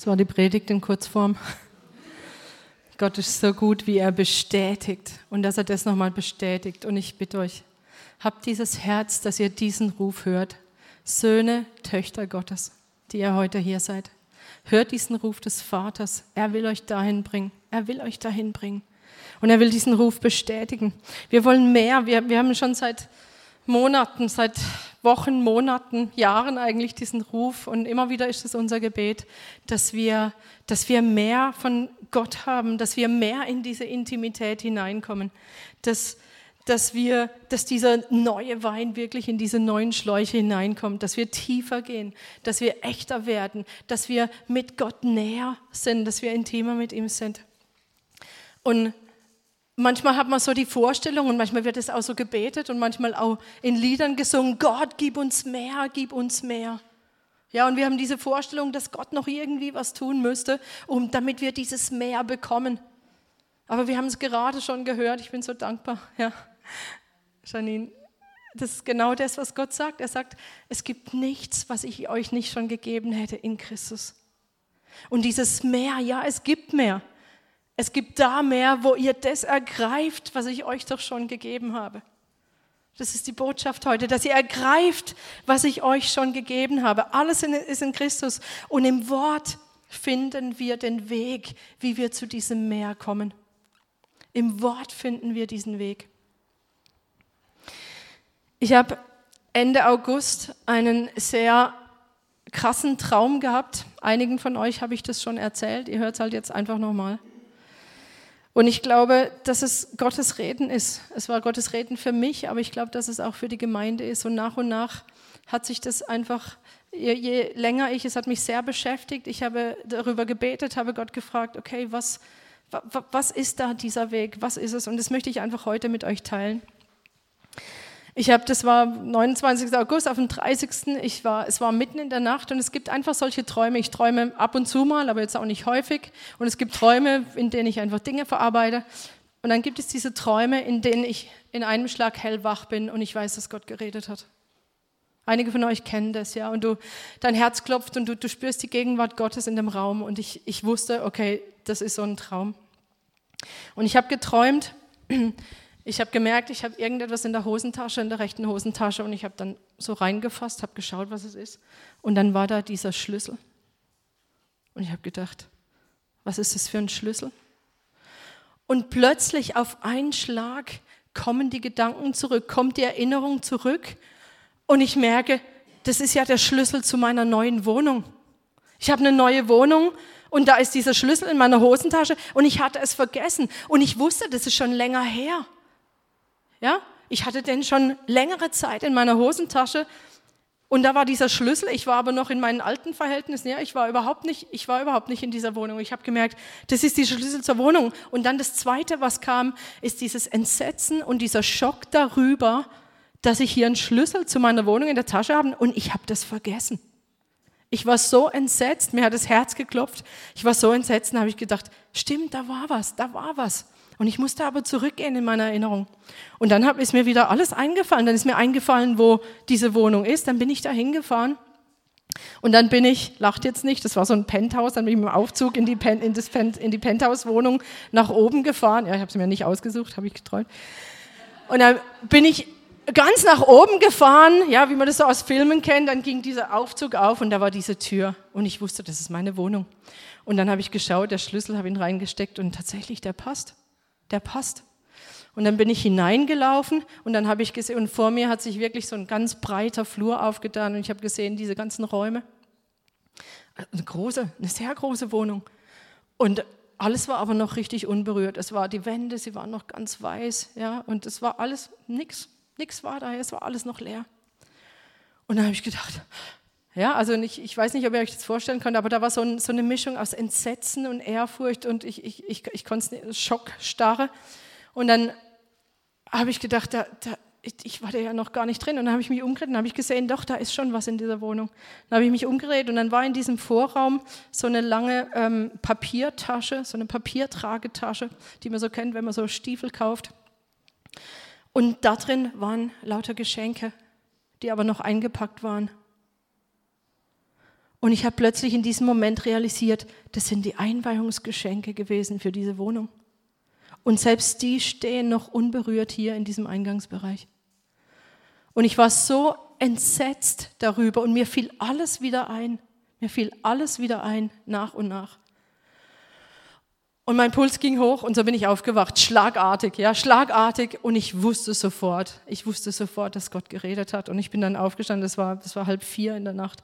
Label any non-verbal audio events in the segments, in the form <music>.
Das war die Predigt in Kurzform. Gott ist so gut, wie er bestätigt und dass er das nochmal bestätigt. Und ich bitte euch, habt dieses Herz, dass ihr diesen Ruf hört. Söhne, Töchter Gottes, die ihr heute hier seid. Hört diesen Ruf des Vaters. Er will euch dahin bringen. Er will euch dahin bringen. Und er will diesen Ruf bestätigen. Wir wollen mehr. Wir, wir haben schon seit Monaten, seit Wochen, Monaten, Jahren eigentlich diesen Ruf und immer wieder ist es unser Gebet, dass wir, dass wir mehr von Gott haben, dass wir mehr in diese Intimität hineinkommen, dass, dass, wir, dass dieser neue Wein wirklich in diese neuen Schläuche hineinkommt, dass wir tiefer gehen, dass wir echter werden, dass wir mit Gott näher sind, dass wir intimer mit ihm sind. Und Manchmal hat man so die Vorstellung und manchmal wird es auch so gebetet und manchmal auch in Liedern gesungen, Gott, gib uns mehr, gib uns mehr. Ja, und wir haben diese Vorstellung, dass Gott noch irgendwie was tun müsste, um, damit wir dieses Mehr bekommen. Aber wir haben es gerade schon gehört, ich bin so dankbar. Ja, Janine, das ist genau das, was Gott sagt. Er sagt, es gibt nichts, was ich euch nicht schon gegeben hätte in Christus. Und dieses Mehr, ja, es gibt mehr. Es gibt da mehr, wo ihr das ergreift, was ich euch doch schon gegeben habe. Das ist die Botschaft heute, dass ihr ergreift, was ich euch schon gegeben habe. Alles ist in Christus. Und im Wort finden wir den Weg, wie wir zu diesem Meer kommen. Im Wort finden wir diesen Weg. Ich habe Ende August einen sehr krassen Traum gehabt. Einigen von euch habe ich das schon erzählt. Ihr hört es halt jetzt einfach nochmal. Und ich glaube, dass es Gottes Reden ist. Es war Gottes Reden für mich, aber ich glaube, dass es auch für die Gemeinde ist. Und nach und nach hat sich das einfach, je, je länger ich, es hat mich sehr beschäftigt. Ich habe darüber gebetet, habe Gott gefragt, okay, was, was ist da dieser Weg? Was ist es? Und das möchte ich einfach heute mit euch teilen. Ich habe, das war 29. August, auf dem 30. Ich war, es war mitten in der Nacht und es gibt einfach solche Träume. Ich träume ab und zu mal, aber jetzt auch nicht häufig. Und es gibt Träume, in denen ich einfach Dinge verarbeite. Und dann gibt es diese Träume, in denen ich in einem Schlag hellwach bin und ich weiß, dass Gott geredet hat. Einige von euch kennen das, ja. Und du, dein Herz klopft und du, du spürst die Gegenwart Gottes in dem Raum. Und ich, ich wusste, okay, das ist so ein Traum. Und ich habe geträumt, ich habe gemerkt, ich habe irgendetwas in der Hosentasche, in der rechten Hosentasche und ich habe dann so reingefasst, habe geschaut, was es ist. Und dann war da dieser Schlüssel. Und ich habe gedacht, was ist das für ein Schlüssel? Und plötzlich auf einen Schlag kommen die Gedanken zurück, kommt die Erinnerung zurück und ich merke, das ist ja der Schlüssel zu meiner neuen Wohnung. Ich habe eine neue Wohnung und da ist dieser Schlüssel in meiner Hosentasche und ich hatte es vergessen und ich wusste, das ist schon länger her. Ja, ich hatte den schon längere Zeit in meiner Hosentasche und da war dieser Schlüssel. Ich war aber noch in meinen alten Verhältnissen. Ja, ich war überhaupt nicht, ich war überhaupt nicht in dieser Wohnung. Ich habe gemerkt, das ist dieser Schlüssel zur Wohnung. Und dann das Zweite, was kam, ist dieses Entsetzen und dieser Schock darüber, dass ich hier einen Schlüssel zu meiner Wohnung in der Tasche habe und ich habe das vergessen. Ich war so entsetzt, mir hat das Herz geklopft. Ich war so entsetzt, da habe ich gedacht, stimmt, da war was, da war was. Und ich musste aber zurückgehen in meiner Erinnerung. Und dann ist mir wieder alles eingefallen. Dann ist mir eingefallen, wo diese Wohnung ist. Dann bin ich da hingefahren. Und dann bin ich, lacht jetzt nicht, das war so ein Penthouse, dann bin ich mit dem Aufzug in die, Pen, in das Pen, in die Penthouse-Wohnung nach oben gefahren. Ja, ich habe sie mir nicht ausgesucht, habe ich geträumt. Und dann bin ich ganz nach oben gefahren, ja, wie man das so aus Filmen kennt. Dann ging dieser Aufzug auf und da war diese Tür. Und ich wusste, das ist meine Wohnung. Und dann habe ich geschaut, der Schlüssel habe ihn reingesteckt und tatsächlich, der passt der passt. Und dann bin ich hineingelaufen und dann habe ich gesehen, und vor mir hat sich wirklich so ein ganz breiter Flur aufgetan und ich habe gesehen, diese ganzen Räume. Eine große, eine sehr große Wohnung. Und alles war aber noch richtig unberührt. Es war die Wände, sie waren noch ganz weiß, ja, und es war alles, nichts, nichts war da, es war alles noch leer. Und dann habe ich gedacht, ja, also nicht, ich weiß nicht, ob ihr euch das vorstellen könnt, aber da war so, ein, so eine Mischung aus Entsetzen und Ehrfurcht und ich, ich, ich, ich konnte es Schockstarre. Und dann habe ich gedacht, da, da, ich war da ja noch gar nicht drin. Und dann habe ich mich umgedreht und habe ich gesehen, doch, da ist schon was in dieser Wohnung. Dann habe ich mich umgedreht und dann war in diesem Vorraum so eine lange ähm, Papiertasche, so eine Papiertragetasche, die man so kennt, wenn man so Stiefel kauft. Und da drin waren lauter Geschenke, die aber noch eingepackt waren. Und ich habe plötzlich in diesem Moment realisiert, das sind die Einweihungsgeschenke gewesen für diese Wohnung. Und selbst die stehen noch unberührt hier in diesem Eingangsbereich. Und ich war so entsetzt darüber und mir fiel alles wieder ein. Mir fiel alles wieder ein, nach und nach. Und mein Puls ging hoch und so bin ich aufgewacht, schlagartig, ja, schlagartig. Und ich wusste sofort, ich wusste sofort, dass Gott geredet hat. Und ich bin dann aufgestanden, das war, das war halb vier in der Nacht.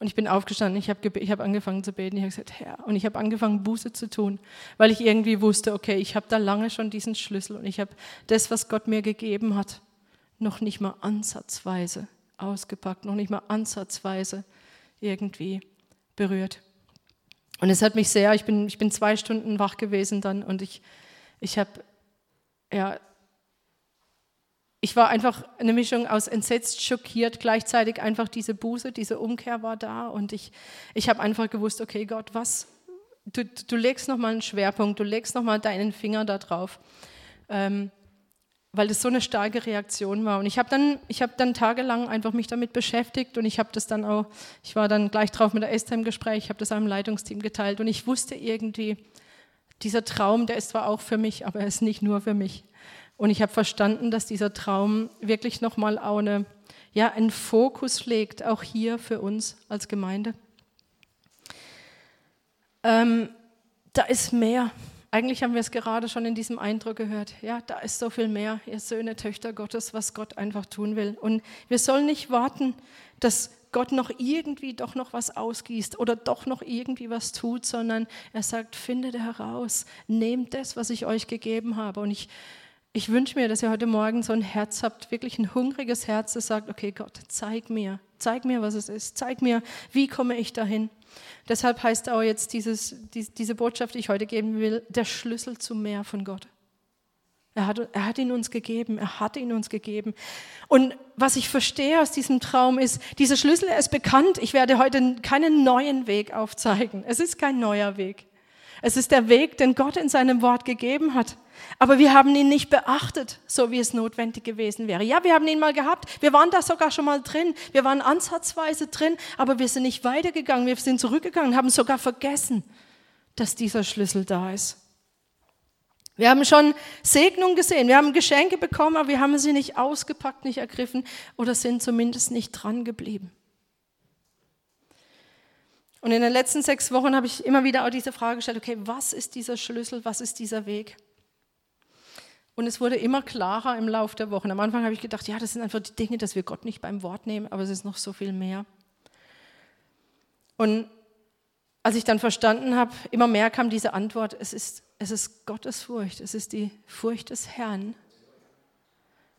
Und ich bin aufgestanden, ich habe hab angefangen zu beten, ich habe gesagt, Herr, und ich habe angefangen, Buße zu tun, weil ich irgendwie wusste, okay, ich habe da lange schon diesen Schlüssel und ich habe das, was Gott mir gegeben hat, noch nicht mal ansatzweise ausgepackt, noch nicht mal ansatzweise irgendwie berührt. Und es hat mich sehr, ich bin, ich bin zwei Stunden wach gewesen dann und ich, ich habe, ja, ich war einfach eine Mischung aus entsetzt, schockiert, gleichzeitig einfach diese Buße, diese Umkehr war da und ich, ich habe einfach gewusst, okay Gott, was, du, du legst nochmal einen Schwerpunkt, du legst nochmal deinen Finger da drauf. Ähm, weil das so eine starke Reaktion war. Und ich habe dann, habe dann tagelang einfach mich damit beschäftigt und ich habe das dann auch, ich war dann gleich drauf mit der Esther im Gespräch, ich habe das einem Leitungsteam geteilt und ich wusste irgendwie, dieser Traum, der ist zwar auch für mich, aber er ist nicht nur für mich. Und ich habe verstanden, dass dieser Traum wirklich nochmal auch eine, ja, einen Fokus legt, auch hier für uns als Gemeinde. Ähm, da ist mehr. Eigentlich haben wir es gerade schon in diesem Eindruck gehört. Ja, da ist so viel mehr, ihr Söhne, Töchter Gottes, was Gott einfach tun will. Und wir sollen nicht warten, dass Gott noch irgendwie doch noch was ausgießt oder doch noch irgendwie was tut, sondern er sagt, findet heraus, nehmt das, was ich euch gegeben habe. Und ich, ich wünsche mir, dass ihr heute Morgen so ein Herz habt, wirklich ein hungriges Herz, das sagt, okay Gott, zeig mir, zeig mir, was es ist, zeig mir, wie komme ich dahin. Deshalb heißt auch jetzt dieses, die, diese Botschaft, die ich heute geben will, der Schlüssel zu mehr von Gott. Er hat, er hat ihn uns gegeben, er hat ihn uns gegeben. Und was ich verstehe aus diesem Traum ist, dieser Schlüssel ist bekannt. Ich werde heute keinen neuen Weg aufzeigen. Es ist kein neuer Weg. Es ist der Weg, den Gott in seinem Wort gegeben hat. Aber wir haben ihn nicht beachtet, so wie es notwendig gewesen wäre. Ja, wir haben ihn mal gehabt. Wir waren da sogar schon mal drin. Wir waren ansatzweise drin, aber wir sind nicht weitergegangen. Wir sind zurückgegangen, haben sogar vergessen, dass dieser Schlüssel da ist. Wir haben schon Segnung gesehen, wir haben Geschenke bekommen, aber wir haben sie nicht ausgepackt, nicht ergriffen oder sind zumindest nicht dran geblieben. Und in den letzten sechs Wochen habe ich immer wieder auch diese Frage gestellt, okay, was ist dieser Schlüssel, was ist dieser Weg? Und es wurde immer klarer im Laufe der Wochen. Am Anfang habe ich gedacht, ja, das sind einfach die Dinge, dass wir Gott nicht beim Wort nehmen, aber es ist noch so viel mehr. Und als ich dann verstanden habe, immer mehr kam diese Antwort, es ist, es ist Gottes Furcht, es ist die Furcht des Herrn,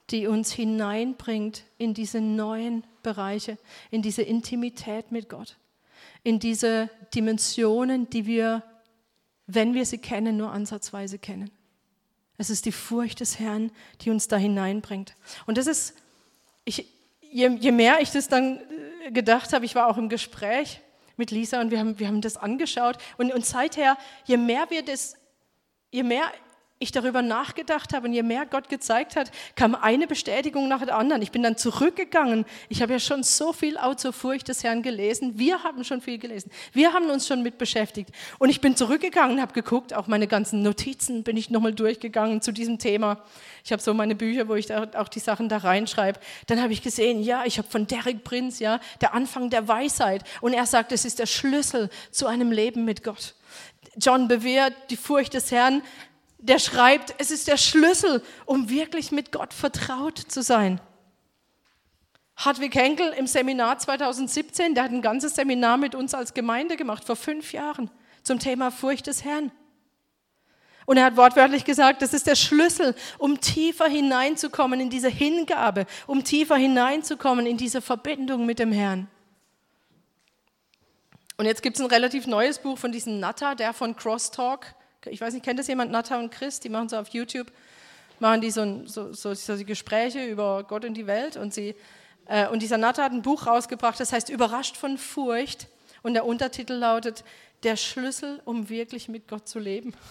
die uns hineinbringt in diese neuen Bereiche, in diese Intimität mit Gott, in diese Dimensionen, die wir, wenn wir sie kennen, nur ansatzweise kennen. Es ist die Furcht des Herrn, die uns da hineinbringt. Und das ist, ich, je, je mehr ich das dann äh, gedacht habe, ich war auch im Gespräch mit Lisa und wir haben, wir haben das angeschaut und, und seither, je mehr wir das, je mehr ich darüber nachgedacht habe und je mehr Gott gezeigt hat, kam eine Bestätigung nach der anderen. Ich bin dann zurückgegangen. Ich habe ja schon so viel auch zur Furcht des Herrn gelesen. Wir haben schon viel gelesen. Wir haben uns schon mit beschäftigt. Und ich bin zurückgegangen und habe geguckt, auch meine ganzen Notizen bin ich nochmal durchgegangen zu diesem Thema. Ich habe so meine Bücher, wo ich auch die Sachen da reinschreibe. Dann habe ich gesehen, ja, ich habe von Derek Prinz, ja, der Anfang der Weisheit. Und er sagt, es ist der Schlüssel zu einem Leben mit Gott. John Bevere, die Furcht des Herrn, der schreibt, es ist der Schlüssel, um wirklich mit Gott vertraut zu sein. Hartwig Henkel im Seminar 2017, der hat ein ganzes Seminar mit uns als Gemeinde gemacht, vor fünf Jahren, zum Thema Furcht des Herrn. Und er hat wortwörtlich gesagt, das ist der Schlüssel, um tiefer hineinzukommen in diese Hingabe, um tiefer hineinzukommen in diese Verbindung mit dem Herrn. Und jetzt gibt es ein relativ neues Buch von diesem Natter, der von Crosstalk ich weiß nicht, kennt das jemand, Nata und Chris, die machen so auf YouTube, machen die so, so, so, so Gespräche über Gott und die Welt und sie, äh, und dieser Nata hat ein Buch rausgebracht, das heißt Überrascht von Furcht und der Untertitel lautet Der Schlüssel, um wirklich mit Gott zu leben. <laughs>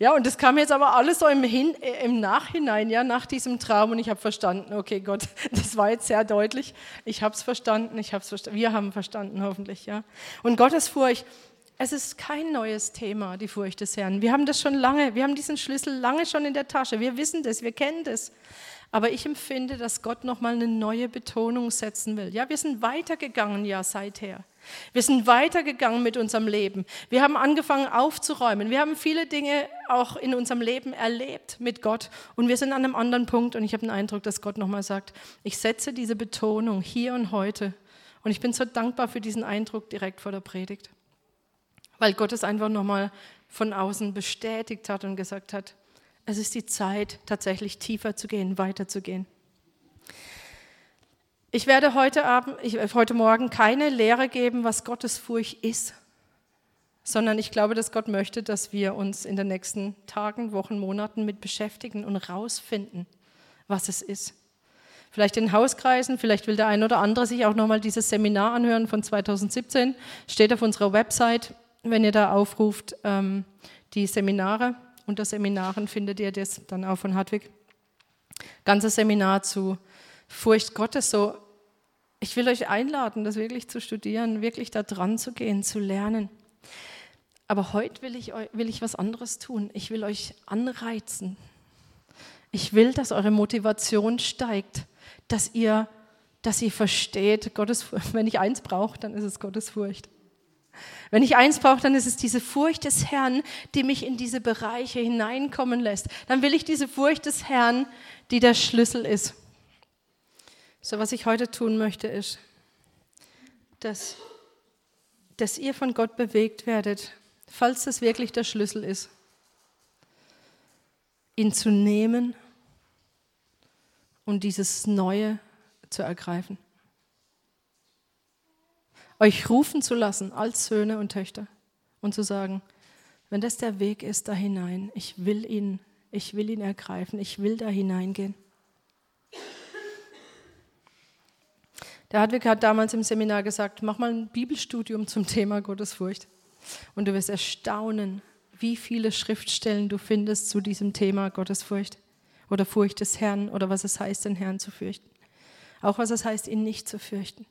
Ja, und das kam jetzt aber alles so im, Hin äh, im Nachhinein, ja, nach diesem Traum. Und ich habe verstanden, okay, Gott, <laughs> das war jetzt sehr deutlich. Ich habe es verstanden, ich habe es verstanden. Wir haben verstanden, hoffentlich, ja. Und Gottesfurcht, es ist kein neues Thema, die Furcht des Herrn. Wir haben das schon lange, wir haben diesen Schlüssel lange schon in der Tasche. Wir wissen das, wir kennen das. Aber ich empfinde, dass Gott nochmal eine neue Betonung setzen will. Ja, wir sind weitergegangen ja seither. Wir sind weitergegangen mit unserem Leben. Wir haben angefangen aufzuräumen. Wir haben viele Dinge auch in unserem Leben erlebt mit Gott. Und wir sind an einem anderen Punkt. Und ich habe den Eindruck, dass Gott nochmal sagt, ich setze diese Betonung hier und heute. Und ich bin so dankbar für diesen Eindruck direkt vor der Predigt. Weil Gott es einfach nochmal von außen bestätigt hat und gesagt hat, es ist die Zeit, tatsächlich tiefer zu gehen, weiterzugehen. Ich werde heute, Abend, ich, heute Morgen keine Lehre geben, was Gottesfurcht ist, sondern ich glaube, dass Gott möchte, dass wir uns in den nächsten Tagen, Wochen, Monaten mit beschäftigen und rausfinden, was es ist. Vielleicht in Hauskreisen, vielleicht will der ein oder andere sich auch nochmal dieses Seminar anhören von 2017. Steht auf unserer Website, wenn ihr da aufruft, ähm, die Seminare. Unter Seminaren findet ihr das dann auch von Hartwig. Ganzes Seminar zu Furcht Gottes so, ich will euch einladen, das wirklich zu studieren, wirklich da dran zu gehen, zu lernen. Aber heute will ich, will ich was anderes tun. Ich will euch anreizen. Ich will, dass eure Motivation steigt, dass ihr, dass ihr versteht, Gottes, <laughs> wenn ich eins brauche, dann ist es Gottes Furcht. Wenn ich eins brauche, dann ist es diese Furcht des Herrn, die mich in diese Bereiche hineinkommen lässt. Dann will ich diese Furcht des Herrn, die der Schlüssel ist. So, was ich heute tun möchte, ist, dass, dass ihr von Gott bewegt werdet, falls das wirklich der Schlüssel ist, ihn zu nehmen und dieses Neue zu ergreifen. Euch rufen zu lassen als Söhne und Töchter und zu sagen, wenn das der Weg ist da hinein, ich will ihn, ich will ihn ergreifen, ich will da hineingehen. Der Hartwig hat damals im Seminar gesagt, mach mal ein Bibelstudium zum Thema Gottesfurcht. Und du wirst erstaunen, wie viele Schriftstellen du findest zu diesem Thema Gottesfurcht oder Furcht des Herrn oder was es heißt, den Herrn zu fürchten. Auch was es heißt, ihn nicht zu fürchten.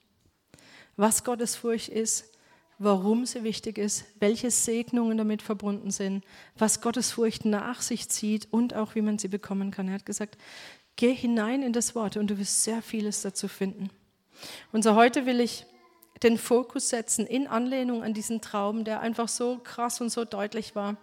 Was Gottesfurcht ist, warum sie wichtig ist, welche Segnungen damit verbunden sind, was Gottesfurcht nach sich zieht und auch wie man sie bekommen kann. Er hat gesagt, geh hinein in das Wort und du wirst sehr vieles dazu finden. Und so heute will ich den Fokus setzen in Anlehnung an diesen Traum, der einfach so krass und so deutlich war.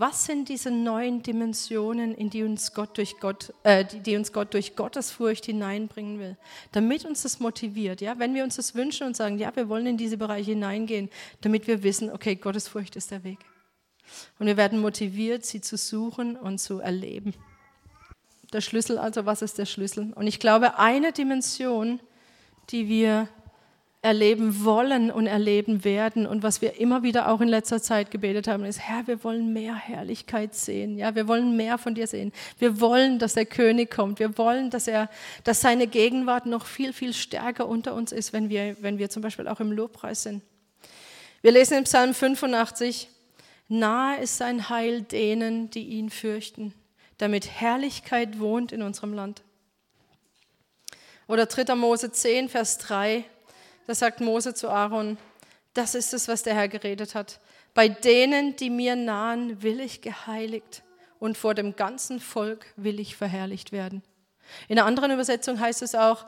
Was sind diese neuen Dimensionen, in die uns Gott durch Gott, äh, die, die, uns Gott durch Gottesfurcht hineinbringen will, damit uns das motiviert, ja, wenn wir uns das wünschen und sagen, ja, wir wollen in diese Bereiche hineingehen, damit wir wissen, okay, Gottesfurcht ist der Weg. Und wir werden motiviert, sie zu suchen und zu erleben. Der Schlüssel also, was ist der Schlüssel? Und ich glaube, eine Dimension, die wir erleben wollen und erleben werden. Und was wir immer wieder auch in letzter Zeit gebetet haben, ist, Herr, wir wollen mehr Herrlichkeit sehen. Ja, wir wollen mehr von dir sehen. Wir wollen, dass der König kommt. Wir wollen, dass er, dass seine Gegenwart noch viel, viel stärker unter uns ist, wenn wir, wenn wir zum Beispiel auch im Lobpreis sind. Wir lesen im Psalm 85, nahe ist sein Heil denen, die ihn fürchten, damit Herrlichkeit wohnt in unserem Land. Oder 3. Mose 10, Vers 3, da sagt Mose zu Aaron, das ist es, was der Herr geredet hat. Bei denen, die mir nahen, will ich geheiligt und vor dem ganzen Volk will ich verherrlicht werden. In einer anderen Übersetzung heißt es auch,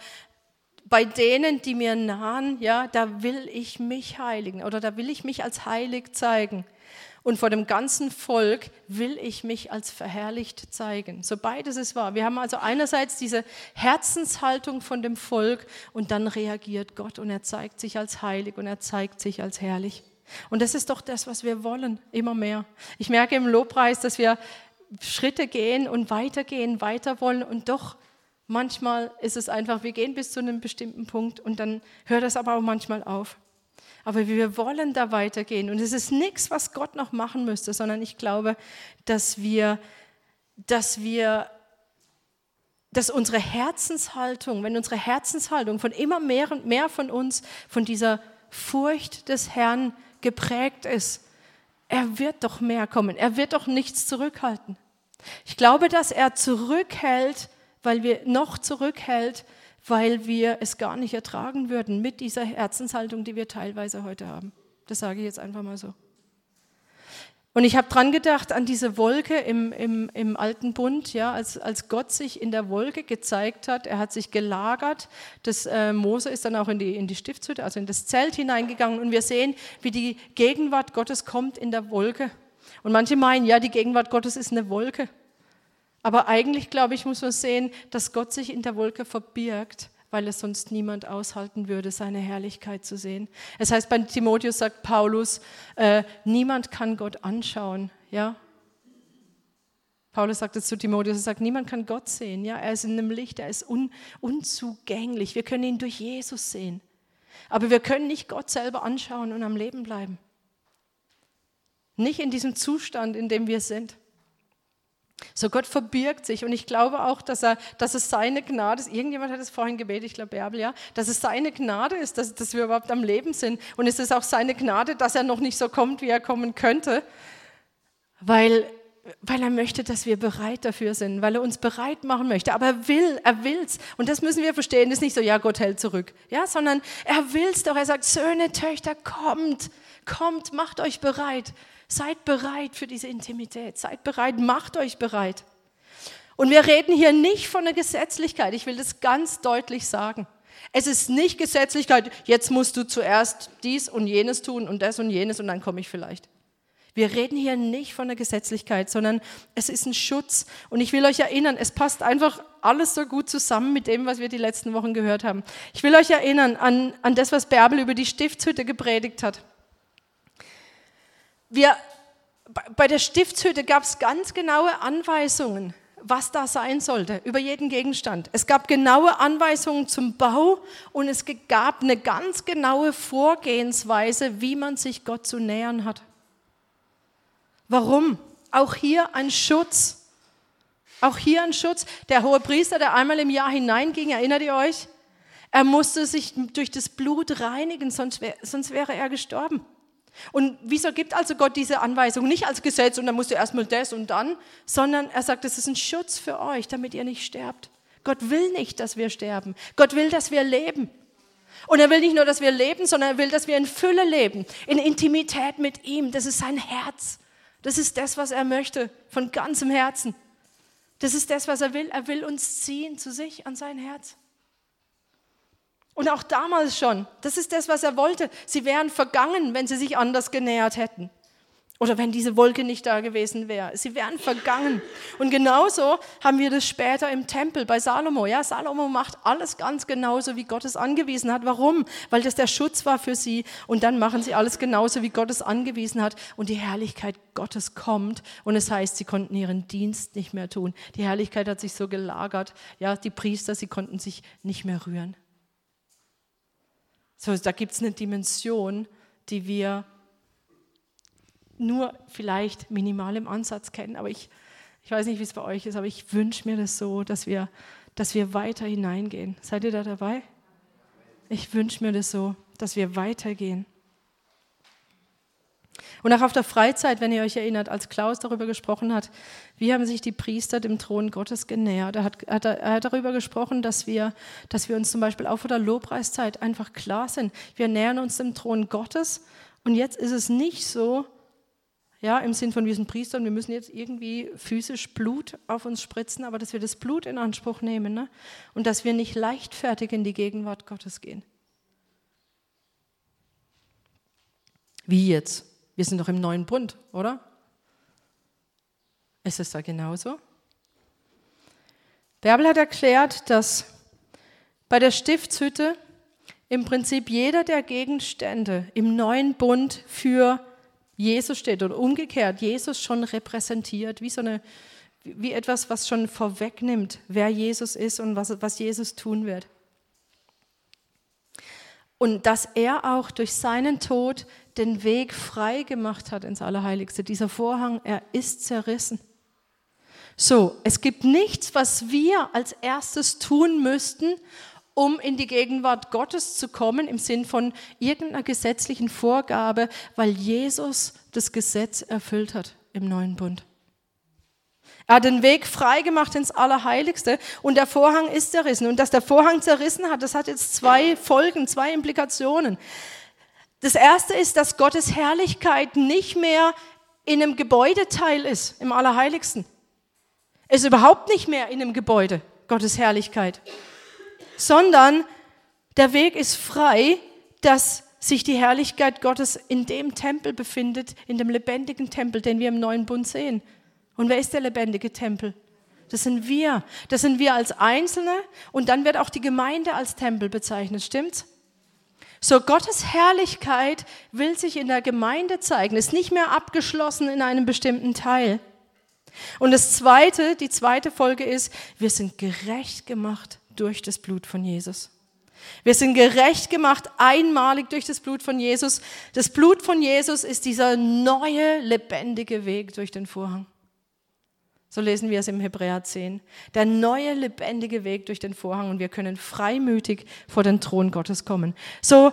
bei denen, die mir nahen, ja, da will ich mich heiligen oder da will ich mich als heilig zeigen und vor dem ganzen Volk will ich mich als verherrlicht zeigen. So beides ist wahr. Wir haben also einerseits diese Herzenshaltung von dem Volk und dann reagiert Gott und er zeigt sich als heilig und er zeigt sich als herrlich. Und das ist doch das, was wir wollen, immer mehr. Ich merke im Lobpreis, dass wir Schritte gehen und weitergehen, weiter wollen und doch manchmal ist es einfach, wir gehen bis zu einem bestimmten Punkt und dann hört das aber auch manchmal auf. Aber wir wollen da weitergehen. Und es ist nichts, was Gott noch machen müsste, sondern ich glaube, dass wir, dass wir, dass unsere Herzenshaltung, wenn unsere Herzenshaltung von immer mehr und mehr von uns, von dieser Furcht des Herrn geprägt ist, er wird doch mehr kommen. Er wird doch nichts zurückhalten. Ich glaube, dass er zurückhält, weil wir noch zurückhält, weil wir es gar nicht ertragen würden mit dieser Herzenshaltung, die wir teilweise heute haben. Das sage ich jetzt einfach mal so. Und ich habe dran gedacht an diese Wolke im, im, im alten Bund, ja, als, als Gott sich in der Wolke gezeigt hat. Er hat sich gelagert. Das, äh, Mose ist dann auch in die, in die Stiftshütte, also in das Zelt hineingegangen. Und wir sehen, wie die Gegenwart Gottes kommt in der Wolke. Und manche meinen, ja, die Gegenwart Gottes ist eine Wolke. Aber eigentlich, glaube ich, muss man sehen, dass Gott sich in der Wolke verbirgt, weil es sonst niemand aushalten würde, seine Herrlichkeit zu sehen. Es heißt, bei Timotheus sagt Paulus, äh, niemand kann Gott anschauen. Ja? Paulus sagt es zu Timotheus, er sagt, niemand kann Gott sehen. Ja? Er ist in einem Licht, er ist un, unzugänglich. Wir können ihn durch Jesus sehen. Aber wir können nicht Gott selber anschauen und am Leben bleiben. Nicht in diesem Zustand, in dem wir sind. So Gott verbirgt sich und ich glaube auch, dass, er, dass es seine Gnade ist. Irgendjemand hat es vorhin gebetet, ich glaube Bärbel, ja, dass es seine Gnade ist, dass, dass wir überhaupt am Leben sind. Und es ist auch seine Gnade, dass er noch nicht so kommt, wie er kommen könnte, weil, weil er möchte, dass wir bereit dafür sind, weil er uns bereit machen möchte. Aber er will, er will's. Und das müssen wir verstehen. Es ist nicht so, ja, Gott hält zurück, ja, sondern er will's doch. Er sagt, Söhne, Töchter, kommt, kommt, macht euch bereit. Seid bereit für diese Intimität. Seid bereit, macht euch bereit. Und wir reden hier nicht von der Gesetzlichkeit. Ich will das ganz deutlich sagen. Es ist nicht Gesetzlichkeit, jetzt musst du zuerst dies und jenes tun und das und jenes und dann komme ich vielleicht. Wir reden hier nicht von der Gesetzlichkeit, sondern es ist ein Schutz. Und ich will euch erinnern, es passt einfach alles so gut zusammen mit dem, was wir die letzten Wochen gehört haben. Ich will euch erinnern an, an das, was Bärbel über die Stiftshütte gepredigt hat wir, bei der Stiftshütte gab es ganz genaue Anweisungen, was da sein sollte, über jeden Gegenstand. Es gab genaue Anweisungen zum Bau und es gab eine ganz genaue Vorgehensweise, wie man sich Gott zu nähern hat. Warum? Auch hier ein Schutz. Auch hier ein Schutz. Der hohe Priester, der einmal im Jahr hineinging, erinnert ihr euch? Er musste sich durch das Blut reinigen, sonst, wär, sonst wäre er gestorben. Und wieso gibt also Gott diese Anweisung nicht als Gesetz und dann musst du erstmal das und dann, sondern er sagt, es ist ein Schutz für euch, damit ihr nicht sterbt. Gott will nicht, dass wir sterben. Gott will, dass wir leben. Und er will nicht nur, dass wir leben, sondern er will, dass wir in Fülle leben, in Intimität mit ihm. Das ist sein Herz. Das ist das, was er möchte, von ganzem Herzen. Das ist das, was er will. Er will uns ziehen zu sich an sein Herz. Und auch damals schon, das ist das, was er wollte. Sie wären vergangen, wenn sie sich anders genähert hätten. Oder wenn diese Wolke nicht da gewesen wäre. Sie wären vergangen. Und genauso haben wir das später im Tempel bei Salomo. Ja, Salomo macht alles ganz genauso, wie Gott es angewiesen hat. Warum? Weil das der Schutz war für sie. Und dann machen sie alles genauso, wie Gott es angewiesen hat. Und die Herrlichkeit Gottes kommt. Und es heißt, sie konnten ihren Dienst nicht mehr tun. Die Herrlichkeit hat sich so gelagert. Ja, die Priester, sie konnten sich nicht mehr rühren. So, da gibt es eine Dimension, die wir nur vielleicht minimal im Ansatz kennen. Aber ich, ich weiß nicht, wie es bei euch ist, aber ich wünsche mir das so, dass wir, dass wir weiter hineingehen. Seid ihr da dabei? Ich wünsche mir das so, dass wir weitergehen. Und auch auf der Freizeit, wenn ihr euch erinnert, als Klaus darüber gesprochen hat, wie haben sich die Priester dem Thron Gottes genähert. Er hat, er hat darüber gesprochen, dass wir, dass wir uns zum Beispiel auch vor der Lobpreiszeit einfach klar sind. Wir nähern uns dem Thron Gottes und jetzt ist es nicht so, ja, im Sinn von wir sind Priester und wir müssen jetzt irgendwie physisch Blut auf uns spritzen, aber dass wir das Blut in Anspruch nehmen ne? und dass wir nicht leichtfertig in die Gegenwart Gottes gehen. Wie jetzt? Wir sind doch im neuen Bund, oder? Ist es da genauso? Bärbel hat erklärt, dass bei der Stiftshütte im Prinzip jeder der Gegenstände im neuen Bund für Jesus steht oder umgekehrt Jesus schon repräsentiert, wie so eine wie etwas, was schon vorwegnimmt, wer Jesus ist und was, was Jesus tun wird. Und dass er auch durch seinen Tod den Weg frei gemacht hat ins Allerheiligste. Dieser Vorhang, er ist zerrissen. So, es gibt nichts, was wir als erstes tun müssten, um in die Gegenwart Gottes zu kommen, im Sinn von irgendeiner gesetzlichen Vorgabe, weil Jesus das Gesetz erfüllt hat im neuen Bund. Er hat den Weg freigemacht ins Allerheiligste und der Vorhang ist zerrissen. Und dass der Vorhang zerrissen hat, das hat jetzt zwei Folgen, zwei Implikationen. Das erste ist, dass Gottes Herrlichkeit nicht mehr in einem Gebäudeteil ist, im Allerheiligsten. Es ist überhaupt nicht mehr in einem Gebäude, Gottes Herrlichkeit, sondern der Weg ist frei, dass sich die Herrlichkeit Gottes in dem Tempel befindet, in dem lebendigen Tempel, den wir im neuen Bund sehen. Und wer ist der lebendige Tempel? Das sind wir. Das sind wir als Einzelne und dann wird auch die Gemeinde als Tempel bezeichnet, stimmt's? So, Gottes Herrlichkeit will sich in der Gemeinde zeigen, ist nicht mehr abgeschlossen in einem bestimmten Teil. Und das zweite, die zweite Folge ist, wir sind gerecht gemacht durch das Blut von Jesus. Wir sind gerecht gemacht einmalig durch das Blut von Jesus. Das Blut von Jesus ist dieser neue, lebendige Weg durch den Vorhang. So lesen wir es im Hebräer 10. Der neue, lebendige Weg durch den Vorhang und wir können freimütig vor den Thron Gottes kommen. So,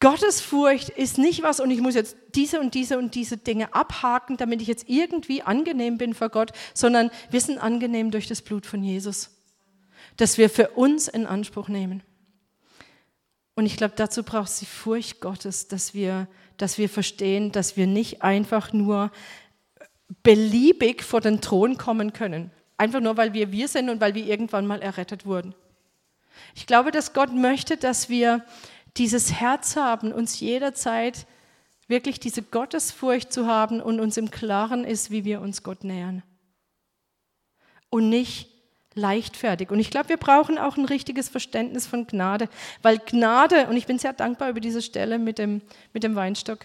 Gottesfurcht ist nicht was und ich muss jetzt diese und diese und diese Dinge abhaken, damit ich jetzt irgendwie angenehm bin vor Gott, sondern wir sind angenehm durch das Blut von Jesus, das wir für uns in Anspruch nehmen. Und ich glaube, dazu braucht es die Furcht Gottes, dass wir, dass wir verstehen, dass wir nicht einfach nur beliebig vor den Thron kommen können. Einfach nur, weil wir wir sind und weil wir irgendwann mal errettet wurden. Ich glaube, dass Gott möchte, dass wir dieses Herz haben, uns jederzeit wirklich diese Gottesfurcht zu haben und uns im Klaren ist, wie wir uns Gott nähern. Und nicht leichtfertig. Und ich glaube, wir brauchen auch ein richtiges Verständnis von Gnade, weil Gnade, und ich bin sehr dankbar über diese Stelle mit dem, mit dem Weinstock,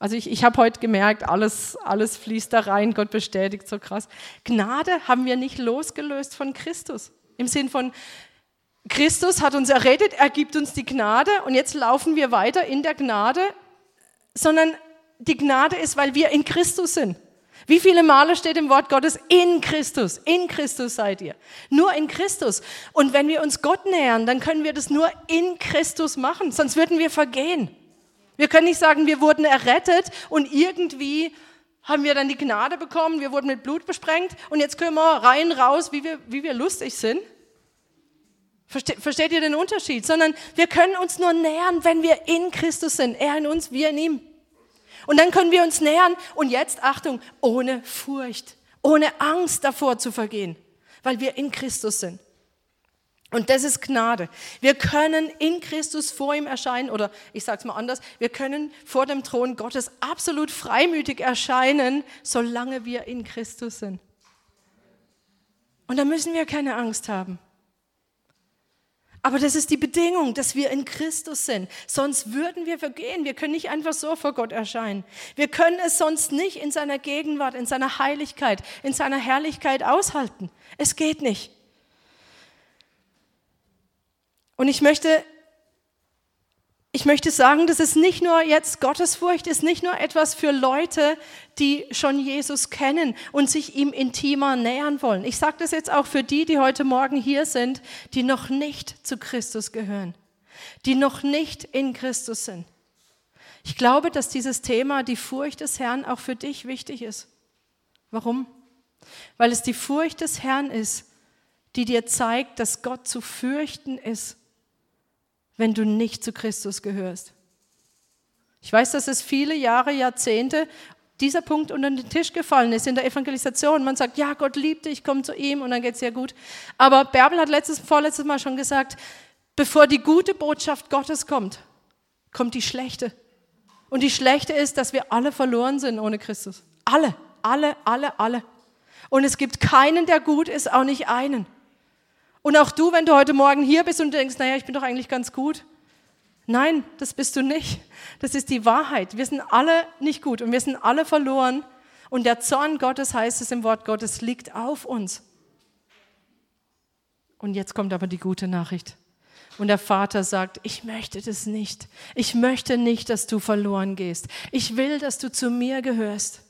also ich, ich habe heute gemerkt, alles, alles fließt da rein, Gott bestätigt so krass. Gnade haben wir nicht losgelöst von Christus. Im Sinn von, Christus hat uns errettet, er gibt uns die Gnade und jetzt laufen wir weiter in der Gnade, sondern die Gnade ist, weil wir in Christus sind. Wie viele Male steht im Wort Gottes, in Christus, in Christus seid ihr. Nur in Christus. Und wenn wir uns Gott nähern, dann können wir das nur in Christus machen, sonst würden wir vergehen. Wir können nicht sagen, wir wurden errettet und irgendwie haben wir dann die Gnade bekommen, wir wurden mit Blut besprengt und jetzt können wir rein, raus, wie wir, wie wir lustig sind. Versteht, versteht ihr den Unterschied? Sondern wir können uns nur nähern, wenn wir in Christus sind. Er in uns, wir in ihm. Und dann können wir uns nähern und jetzt, Achtung, ohne Furcht, ohne Angst davor zu vergehen, weil wir in Christus sind. Und das ist Gnade. Wir können in Christus vor ihm erscheinen, oder ich sage es mal anders, wir können vor dem Thron Gottes absolut freimütig erscheinen, solange wir in Christus sind. Und da müssen wir keine Angst haben. Aber das ist die Bedingung, dass wir in Christus sind. Sonst würden wir vergehen. Wir können nicht einfach so vor Gott erscheinen. Wir können es sonst nicht in seiner Gegenwart, in seiner Heiligkeit, in seiner Herrlichkeit aushalten. Es geht nicht. Und ich möchte, ich möchte sagen, dass es nicht nur jetzt Gottesfurcht ist, nicht nur etwas für Leute, die schon Jesus kennen und sich ihm intimer nähern wollen. Ich sage das jetzt auch für die, die heute Morgen hier sind, die noch nicht zu Christus gehören, die noch nicht in Christus sind. Ich glaube, dass dieses Thema, die Furcht des Herrn, auch für dich wichtig ist. Warum? Weil es die Furcht des Herrn ist, die dir zeigt, dass Gott zu fürchten ist wenn du nicht zu Christus gehörst. Ich weiß, dass es viele Jahre, Jahrzehnte dieser Punkt unter den Tisch gefallen ist in der Evangelisation. Man sagt, ja, Gott liebt dich, komm zu ihm und dann geht es dir gut. Aber Bärbel hat letztes, vorletztes Mal schon gesagt, bevor die gute Botschaft Gottes kommt, kommt die schlechte. Und die schlechte ist, dass wir alle verloren sind ohne Christus. Alle, alle, alle, alle. Und es gibt keinen, der gut ist, auch nicht einen. Und auch du, wenn du heute Morgen hier bist und denkst, naja, ich bin doch eigentlich ganz gut. Nein, das bist du nicht. Das ist die Wahrheit. Wir sind alle nicht gut und wir sind alle verloren. Und der Zorn Gottes, heißt es im Wort Gottes, liegt auf uns. Und jetzt kommt aber die gute Nachricht. Und der Vater sagt, ich möchte das nicht. Ich möchte nicht, dass du verloren gehst. Ich will, dass du zu mir gehörst.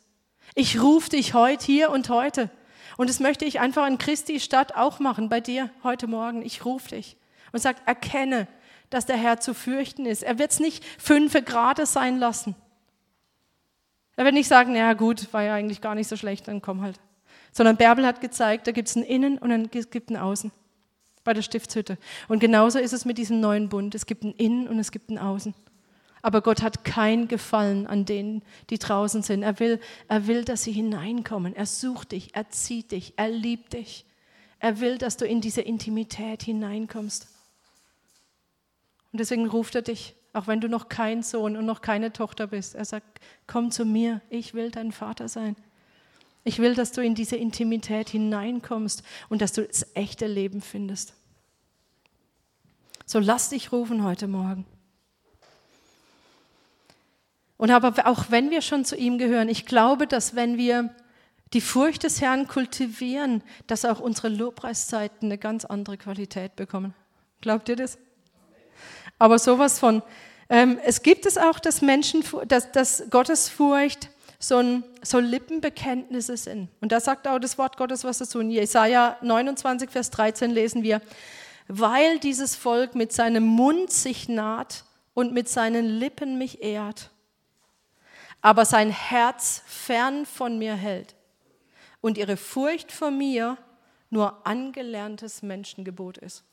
Ich rufe dich heute hier und heute. Und das möchte ich einfach in Christi Stadt auch machen, bei dir heute Morgen. Ich rufe dich und sage, erkenne, dass der Herr zu fürchten ist. Er wird es nicht fünf Grade sein lassen. Er wird nicht sagen, ja gut, war ja eigentlich gar nicht so schlecht, dann komm halt. Sondern Bärbel hat gezeigt, da gibt es ein Innen und dann gibt ein Außen bei der Stiftshütte. Und genauso ist es mit diesem neuen Bund. Es gibt ein Innen und es gibt ein Außen. Aber Gott hat kein Gefallen an denen, die draußen sind. Er will, er will, dass sie hineinkommen. Er sucht dich, er zieht dich, er liebt dich. Er will, dass du in diese Intimität hineinkommst. Und deswegen ruft er dich, auch wenn du noch kein Sohn und noch keine Tochter bist. Er sagt, komm zu mir, ich will dein Vater sein. Ich will, dass du in diese Intimität hineinkommst und dass du das echte Leben findest. So lass dich rufen heute Morgen. Und aber auch wenn wir schon zu ihm gehören, ich glaube, dass wenn wir die Furcht des Herrn kultivieren, dass auch unsere Lobpreiszeiten eine ganz andere Qualität bekommen. Glaubt ihr das? Aber sowas von. Ähm, es gibt es auch, dass Menschen, dass, dass Gottesfurcht so, ein, so Lippenbekenntnisse sind. Und da sagt auch das Wort Gottes was dazu. In Jesaja 29, Vers 13 lesen wir, weil dieses Volk mit seinem Mund sich naht und mit seinen Lippen mich ehrt, aber sein Herz fern von mir hält und ihre Furcht vor mir nur angelerntes Menschengebot ist.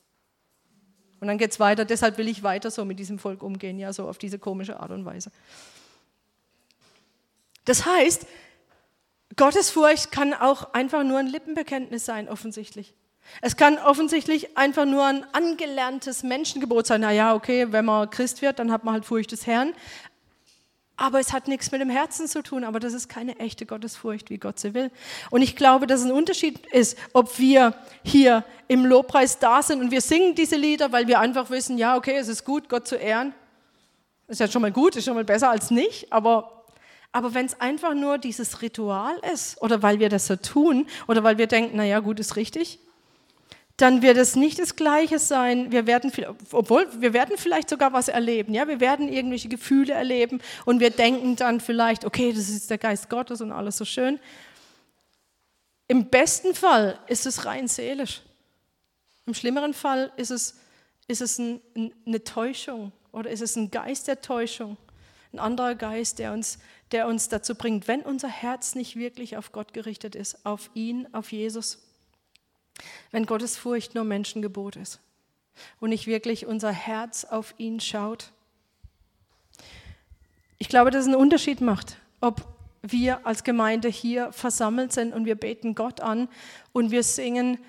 Und dann geht es weiter, deshalb will ich weiter so mit diesem Volk umgehen, ja, so auf diese komische Art und Weise. Das heißt, Gottesfurcht kann auch einfach nur ein Lippenbekenntnis sein, offensichtlich. Es kann offensichtlich einfach nur ein angelerntes Menschengebot sein. Naja, okay, wenn man Christ wird, dann hat man halt Furcht des Herrn. Aber es hat nichts mit dem Herzen zu tun, aber das ist keine echte Gottesfurcht, wie Gott sie will. Und ich glaube, dass ein Unterschied ist, ob wir hier im Lobpreis da sind und wir singen diese Lieder, weil wir einfach wissen, ja, okay, es ist gut, Gott zu ehren. Ist ja schon mal gut, ist schon mal besser als nicht, aber, aber wenn es einfach nur dieses Ritual ist oder weil wir das so tun oder weil wir denken, naja, gut, ist richtig, dann wird es nicht das Gleiche sein. Wir werden, obwohl wir werden vielleicht sogar was erleben. Ja, wir werden irgendwelche Gefühle erleben und wir denken dann vielleicht, okay, das ist der Geist Gottes und alles so schön. Im besten Fall ist es rein seelisch. Im schlimmeren Fall ist es, ist es ein, eine Täuschung oder ist es ein Geist der Täuschung, ein anderer Geist, der uns, der uns dazu bringt, wenn unser Herz nicht wirklich auf Gott gerichtet ist, auf ihn, auf Jesus wenn Gottes Furcht nur Menschengebot ist und nicht wirklich unser Herz auf ihn schaut. Ich glaube, dass es einen Unterschied macht, ob wir als Gemeinde hier versammelt sind und wir beten Gott an und wir singen,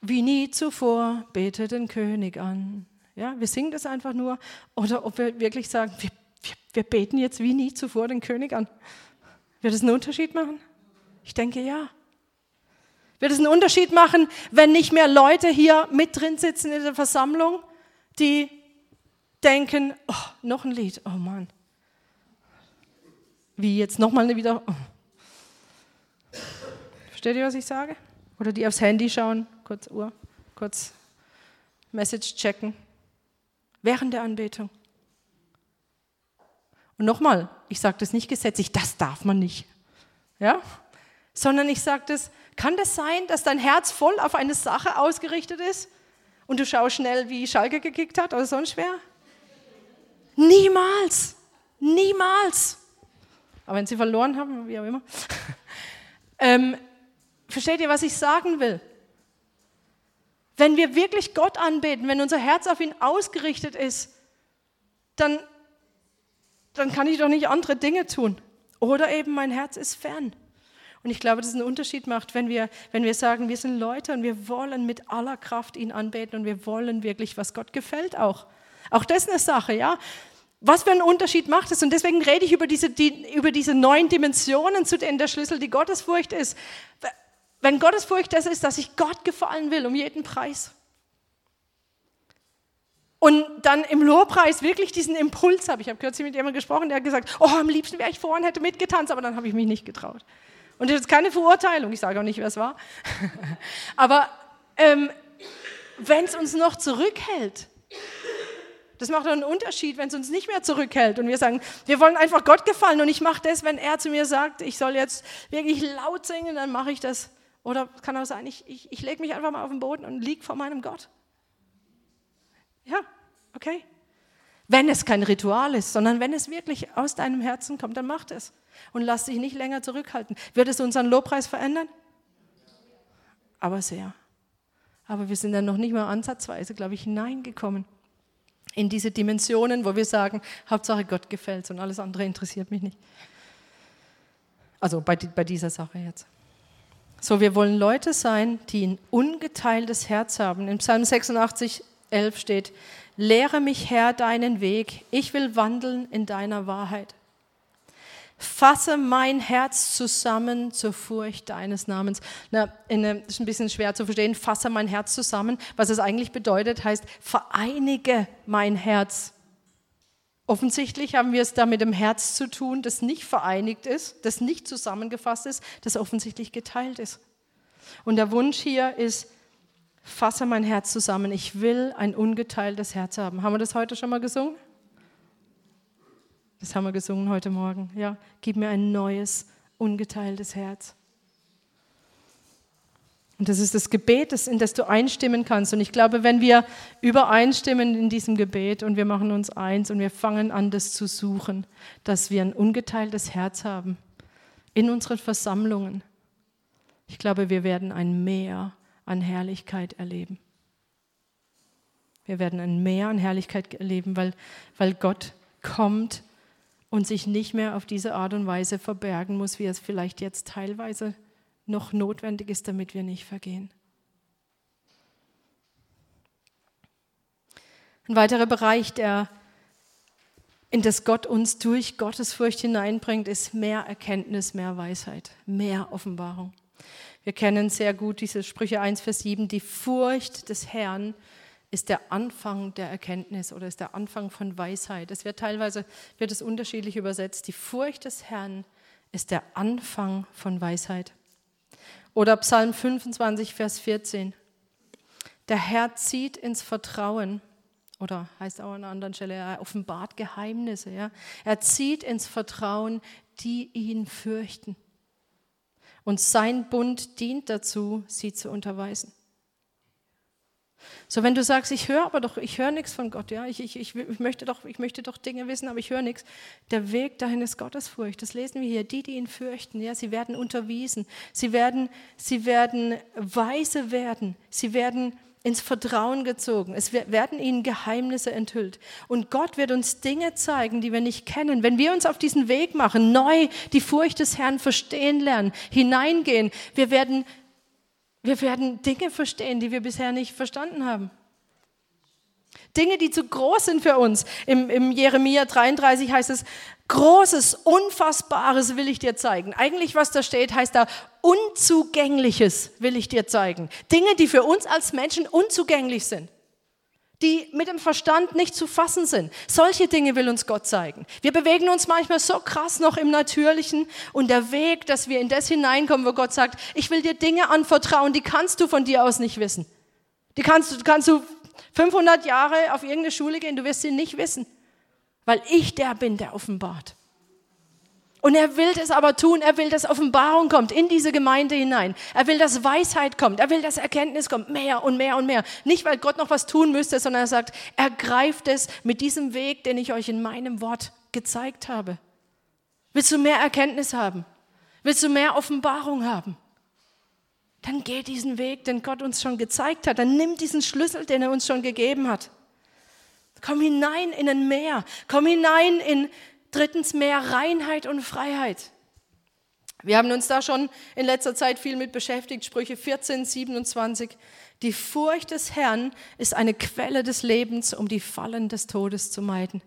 wie nie zuvor, bete den König an. Ja, wir singen das einfach nur oder ob wir wirklich sagen, wir, wir, wir beten jetzt wie nie zuvor den König an. Wird es einen Unterschied machen? Ich denke ja. Wird es einen Unterschied machen, wenn nicht mehr Leute hier mit drin sitzen in der Versammlung, die denken, oh, noch ein Lied, oh Mann. Wie jetzt nochmal eine wieder. Oh. Versteht ihr, was ich sage? Oder die aufs Handy schauen, kurz Uhr, kurz Message checken. Während der Anbetung. Und nochmal, ich sage das nicht gesetzlich, das darf man nicht. Ja? Sondern ich sage das, kann das sein, dass dein Herz voll auf eine Sache ausgerichtet ist und du schaust schnell, wie Schalke gekickt hat oder sonst wer? Niemals. Niemals. Aber wenn sie verloren haben, wie auch immer. <laughs> ähm, versteht ihr, was ich sagen will? Wenn wir wirklich Gott anbeten, wenn unser Herz auf ihn ausgerichtet ist, dann, dann kann ich doch nicht andere Dinge tun. Oder eben mein Herz ist fern. Und ich glaube, dass es einen Unterschied macht, wenn wir, wenn wir sagen, wir sind Leute und wir wollen mit aller Kraft ihn anbeten und wir wollen wirklich, was Gott gefällt auch. Auch das ist eine Sache, ja. Was für einen Unterschied macht es? Und deswegen rede ich über diese, die, über diese neuen Dimensionen, zu denen der Schlüssel die Gottesfurcht ist. Wenn Gottesfurcht das ist, dass ich Gott gefallen will, um jeden Preis. Und dann im Lobpreis wirklich diesen Impuls habe. Ich habe kürzlich mit jemandem gesprochen, der hat gesagt, oh, am liebsten wäre ich vorhin, hätte mitgetanzt, aber dann habe ich mich nicht getraut. Und das ist keine Verurteilung, ich sage auch nicht, wer es war. <laughs> Aber ähm, wenn es uns noch zurückhält, das macht einen Unterschied, wenn es uns nicht mehr zurückhält und wir sagen, wir wollen einfach Gott gefallen und ich mache das, wenn er zu mir sagt, ich soll jetzt wirklich laut singen, dann mache ich das. Oder kann auch sein, ich, ich, ich lege mich einfach mal auf den Boden und liege vor meinem Gott. Ja, okay. Wenn es kein Ritual ist, sondern wenn es wirklich aus deinem Herzen kommt, dann mach es. Und lass dich nicht länger zurückhalten. Wird es unseren Lobpreis verändern? Aber sehr. Aber wir sind dann noch nicht mal ansatzweise, glaube ich, hineingekommen in diese Dimensionen, wo wir sagen, Hauptsache Gott gefällt und alles andere interessiert mich nicht. Also bei, bei dieser Sache jetzt. So, wir wollen Leute sein, die ein ungeteiltes Herz haben. In Psalm 86, 11 steht, lehre mich Herr deinen Weg, ich will wandeln in deiner Wahrheit. Fasse mein Herz zusammen zur Furcht deines Namens. Na, eine, ist ein bisschen schwer zu verstehen. Fasse mein Herz zusammen. Was es eigentlich bedeutet, heißt, vereinige mein Herz. Offensichtlich haben wir es da mit dem Herz zu tun, das nicht vereinigt ist, das nicht zusammengefasst ist, das offensichtlich geteilt ist. Und der Wunsch hier ist, fasse mein Herz zusammen. Ich will ein ungeteiltes Herz haben. Haben wir das heute schon mal gesungen? Das haben wir gesungen heute Morgen. Ja, gib mir ein neues, ungeteiltes Herz. Und das ist das Gebet, in das du einstimmen kannst. Und ich glaube, wenn wir übereinstimmen in diesem Gebet und wir machen uns eins und wir fangen an, das zu suchen, dass wir ein ungeteiltes Herz haben in unseren Versammlungen, ich glaube, wir werden ein Meer an Herrlichkeit erleben. Wir werden ein Meer an Herrlichkeit erleben, weil, weil Gott kommt und sich nicht mehr auf diese Art und Weise verbergen muss, wie es vielleicht jetzt teilweise noch notwendig ist, damit wir nicht vergehen. Ein weiterer Bereich, der in das Gott uns durch Gottesfurcht hineinbringt, ist mehr Erkenntnis, mehr Weisheit, mehr Offenbarung. Wir kennen sehr gut diese Sprüche 1, Vers 7, die Furcht des Herrn ist der Anfang der Erkenntnis oder ist der Anfang von Weisheit. Es wird teilweise wird es unterschiedlich übersetzt. Die Furcht des Herrn ist der Anfang von Weisheit. Oder Psalm 25, Vers 14. Der Herr zieht ins Vertrauen. Oder heißt auch an einer anderen Stelle, er offenbart Geheimnisse. Ja? Er zieht ins Vertrauen, die ihn fürchten. Und sein Bund dient dazu, sie zu unterweisen. So, wenn du sagst, ich höre aber doch, ich höre nichts von Gott, ja, ich, ich, ich, möchte doch, ich möchte doch Dinge wissen, aber ich höre nichts. Der Weg dahin ist Gottesfurcht. Das lesen wir hier. Die, die ihn fürchten, ja, sie werden unterwiesen. Sie werden, sie werden weise werden. Sie werden ins Vertrauen gezogen. Es werden ihnen Geheimnisse enthüllt. Und Gott wird uns Dinge zeigen, die wir nicht kennen. Wenn wir uns auf diesen Weg machen, neu die Furcht des Herrn verstehen lernen, hineingehen, wir werden wir werden Dinge verstehen, die wir bisher nicht verstanden haben. Dinge, die zu groß sind für uns. Im, Im, Jeremia 33 heißt es, Großes, Unfassbares will ich dir zeigen. Eigentlich, was da steht, heißt da, Unzugängliches will ich dir zeigen. Dinge, die für uns als Menschen unzugänglich sind die mit dem Verstand nicht zu fassen sind. Solche Dinge will uns Gott zeigen. Wir bewegen uns manchmal so krass noch im Natürlichen und der Weg, dass wir in das hineinkommen, wo Gott sagt, ich will dir Dinge anvertrauen, die kannst du von dir aus nicht wissen. Die kannst du, kannst du 500 Jahre auf irgendeine Schule gehen, du wirst sie nicht wissen, weil ich der bin, der offenbart. Und er will das aber tun, er will, dass Offenbarung kommt in diese Gemeinde hinein. Er will, dass Weisheit kommt, er will, dass Erkenntnis kommt, mehr und mehr und mehr. Nicht, weil Gott noch was tun müsste, sondern er sagt, ergreift es mit diesem Weg, den ich euch in meinem Wort gezeigt habe. Willst du mehr Erkenntnis haben? Willst du mehr Offenbarung haben? Dann geh diesen Weg, den Gott uns schon gezeigt hat. Dann nimm diesen Schlüssel, den er uns schon gegeben hat. Komm hinein in ein Meer. Komm hinein in Drittens mehr Reinheit und Freiheit. Wir haben uns da schon in letzter Zeit viel mit beschäftigt. Sprüche 14, 27. Die Furcht des Herrn ist eine Quelle des Lebens, um die Fallen des Todes zu meiden.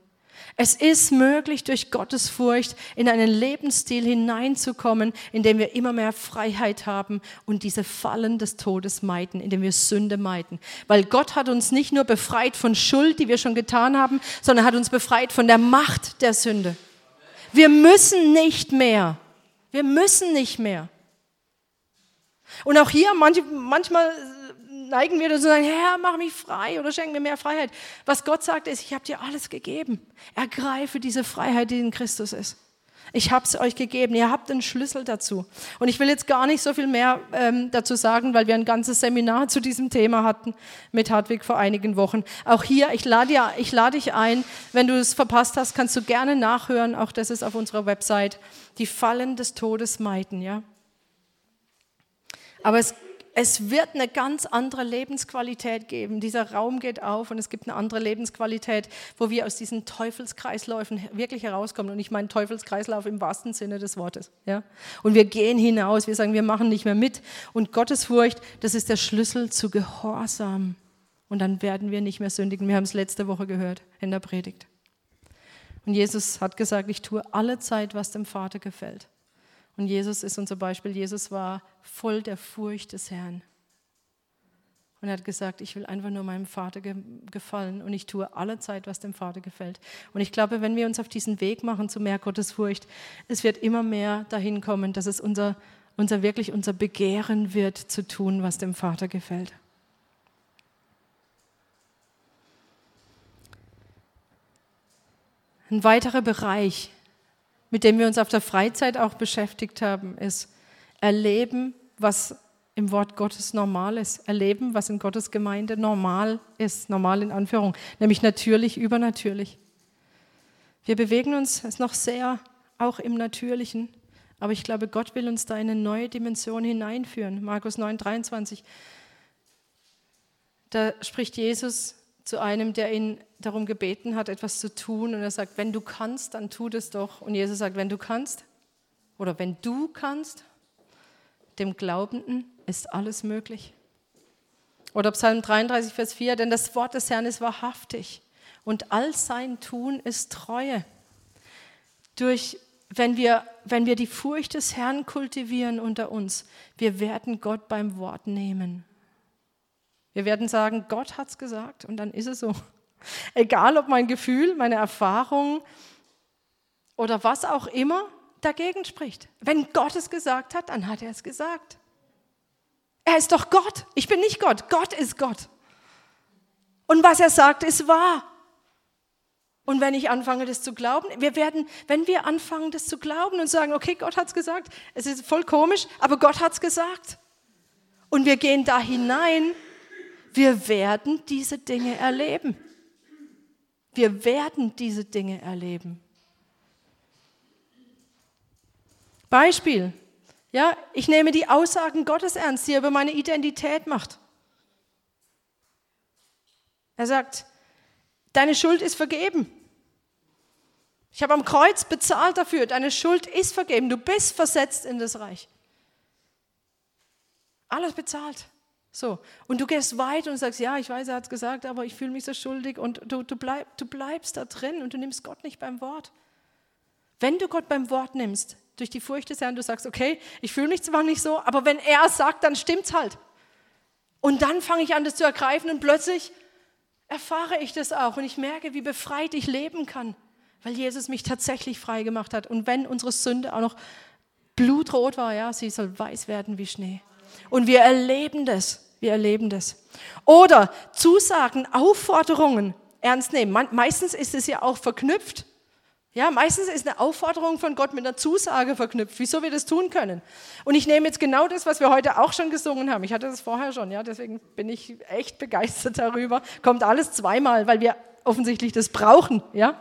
Es ist möglich, durch Gottes Furcht in einen Lebensstil hineinzukommen, in dem wir immer mehr Freiheit haben und diese Fallen des Todes meiden, in dem wir Sünde meiden. Weil Gott hat uns nicht nur befreit von Schuld, die wir schon getan haben, sondern hat uns befreit von der Macht der Sünde. Wir müssen nicht mehr. Wir müssen nicht mehr. Und auch hier, manchmal neigen wir dazu zu sagen, Herr, mach mich frei oder schenk mir mehr Freiheit. Was Gott sagt ist, ich habe dir alles gegeben. Ergreife diese Freiheit, die in Christus ist. Ich habe es euch gegeben. Ihr habt einen Schlüssel dazu. Und ich will jetzt gar nicht so viel mehr ähm, dazu sagen, weil wir ein ganzes Seminar zu diesem Thema hatten mit Hartwig vor einigen Wochen. Auch hier, ich lade, ja, ich lade dich ein. Wenn du es verpasst hast, kannst du gerne nachhören. Auch das ist auf unserer Website. Die Fallen des Todes meiden, ja. Aber es es wird eine ganz andere Lebensqualität geben. Dieser Raum geht auf und es gibt eine andere Lebensqualität, wo wir aus diesen Teufelskreisläufen wirklich herauskommen. Und ich meine Teufelskreislauf im wahrsten Sinne des Wortes. Ja? Und wir gehen hinaus, wir sagen, wir machen nicht mehr mit. Und Gottesfurcht, das ist der Schlüssel zu Gehorsam. Und dann werden wir nicht mehr sündigen. Wir haben es letzte Woche gehört in der Predigt. Und Jesus hat gesagt, ich tue alle Zeit, was dem Vater gefällt. Und Jesus ist unser Beispiel. Jesus war voll der Furcht des Herrn. Und er hat gesagt, ich will einfach nur meinem Vater ge gefallen und ich tue alle Zeit, was dem Vater gefällt. Und ich glaube, wenn wir uns auf diesen Weg machen zu mehr Gottesfurcht, es wird immer mehr dahin kommen, dass es unser, unser wirklich unser Begehren wird, zu tun, was dem Vater gefällt. Ein weiterer Bereich, mit dem wir uns auf der Freizeit auch beschäftigt haben, ist erleben, was im Wort Gottes normal ist. Erleben, was in Gottes Gemeinde normal ist. Normal in Anführung. Nämlich natürlich, übernatürlich. Wir bewegen uns noch sehr auch im Natürlichen. Aber ich glaube, Gott will uns da in eine neue Dimension hineinführen. Markus 9, 23. Da spricht Jesus zu einem, der ihn darum gebeten hat, etwas zu tun. Und er sagt, wenn du kannst, dann tu das doch. Und Jesus sagt, wenn du kannst oder wenn du kannst, dem Glaubenden ist alles möglich. Oder Psalm 33, Vers 4, denn das Wort des Herrn ist wahrhaftig und all sein Tun ist Treue. Durch, wenn, wir, wenn wir die Furcht des Herrn kultivieren unter uns, wir werden Gott beim Wort nehmen. Wir werden sagen, Gott hat es gesagt und dann ist es so. <laughs> Egal ob mein Gefühl, meine Erfahrung oder was auch immer dagegen spricht. Wenn Gott es gesagt hat, dann hat er es gesagt. Er ist doch Gott. Ich bin nicht Gott. Gott ist Gott. Und was er sagt, ist wahr. Und wenn ich anfange, das zu glauben, wir werden, wenn wir anfangen, das zu glauben und sagen, okay, Gott hat es gesagt, es ist voll komisch, aber Gott hat es gesagt. Und wir gehen da hinein, wir werden diese Dinge erleben. Wir werden diese Dinge erleben. Beispiel. Ja, ich nehme die Aussagen Gottes ernst, die er über meine Identität macht. Er sagt, deine Schuld ist vergeben. Ich habe am Kreuz bezahlt dafür, deine Schuld ist vergeben, du bist versetzt in das Reich. Alles bezahlt. So, und du gehst weit und sagst, ja, ich weiß, er hat es gesagt, aber ich fühle mich so schuldig und du, du, bleib, du bleibst da drin und du nimmst Gott nicht beim Wort. Wenn du Gott beim Wort nimmst, durch die Furcht des Herrn, du sagst, okay, ich fühle mich zwar nicht so, aber wenn er es sagt, dann stimmt's halt. Und dann fange ich an, das zu ergreifen und plötzlich erfahre ich das auch und ich merke, wie befreit ich leben kann, weil Jesus mich tatsächlich frei gemacht hat. Und wenn unsere Sünde auch noch blutrot war, ja, sie soll weiß werden wie Schnee. Und wir erleben das. Wir erleben das. Oder Zusagen, Aufforderungen ernst nehmen. meistens ist es ja auch verknüpft. Ja, meistens ist eine Aufforderung von Gott mit einer Zusage verknüpft, wieso wir das tun können. Und ich nehme jetzt genau das, was wir heute auch schon gesungen haben. Ich hatte das vorher schon, ja, deswegen bin ich echt begeistert darüber. Kommt alles zweimal, weil wir offensichtlich das brauchen, ja.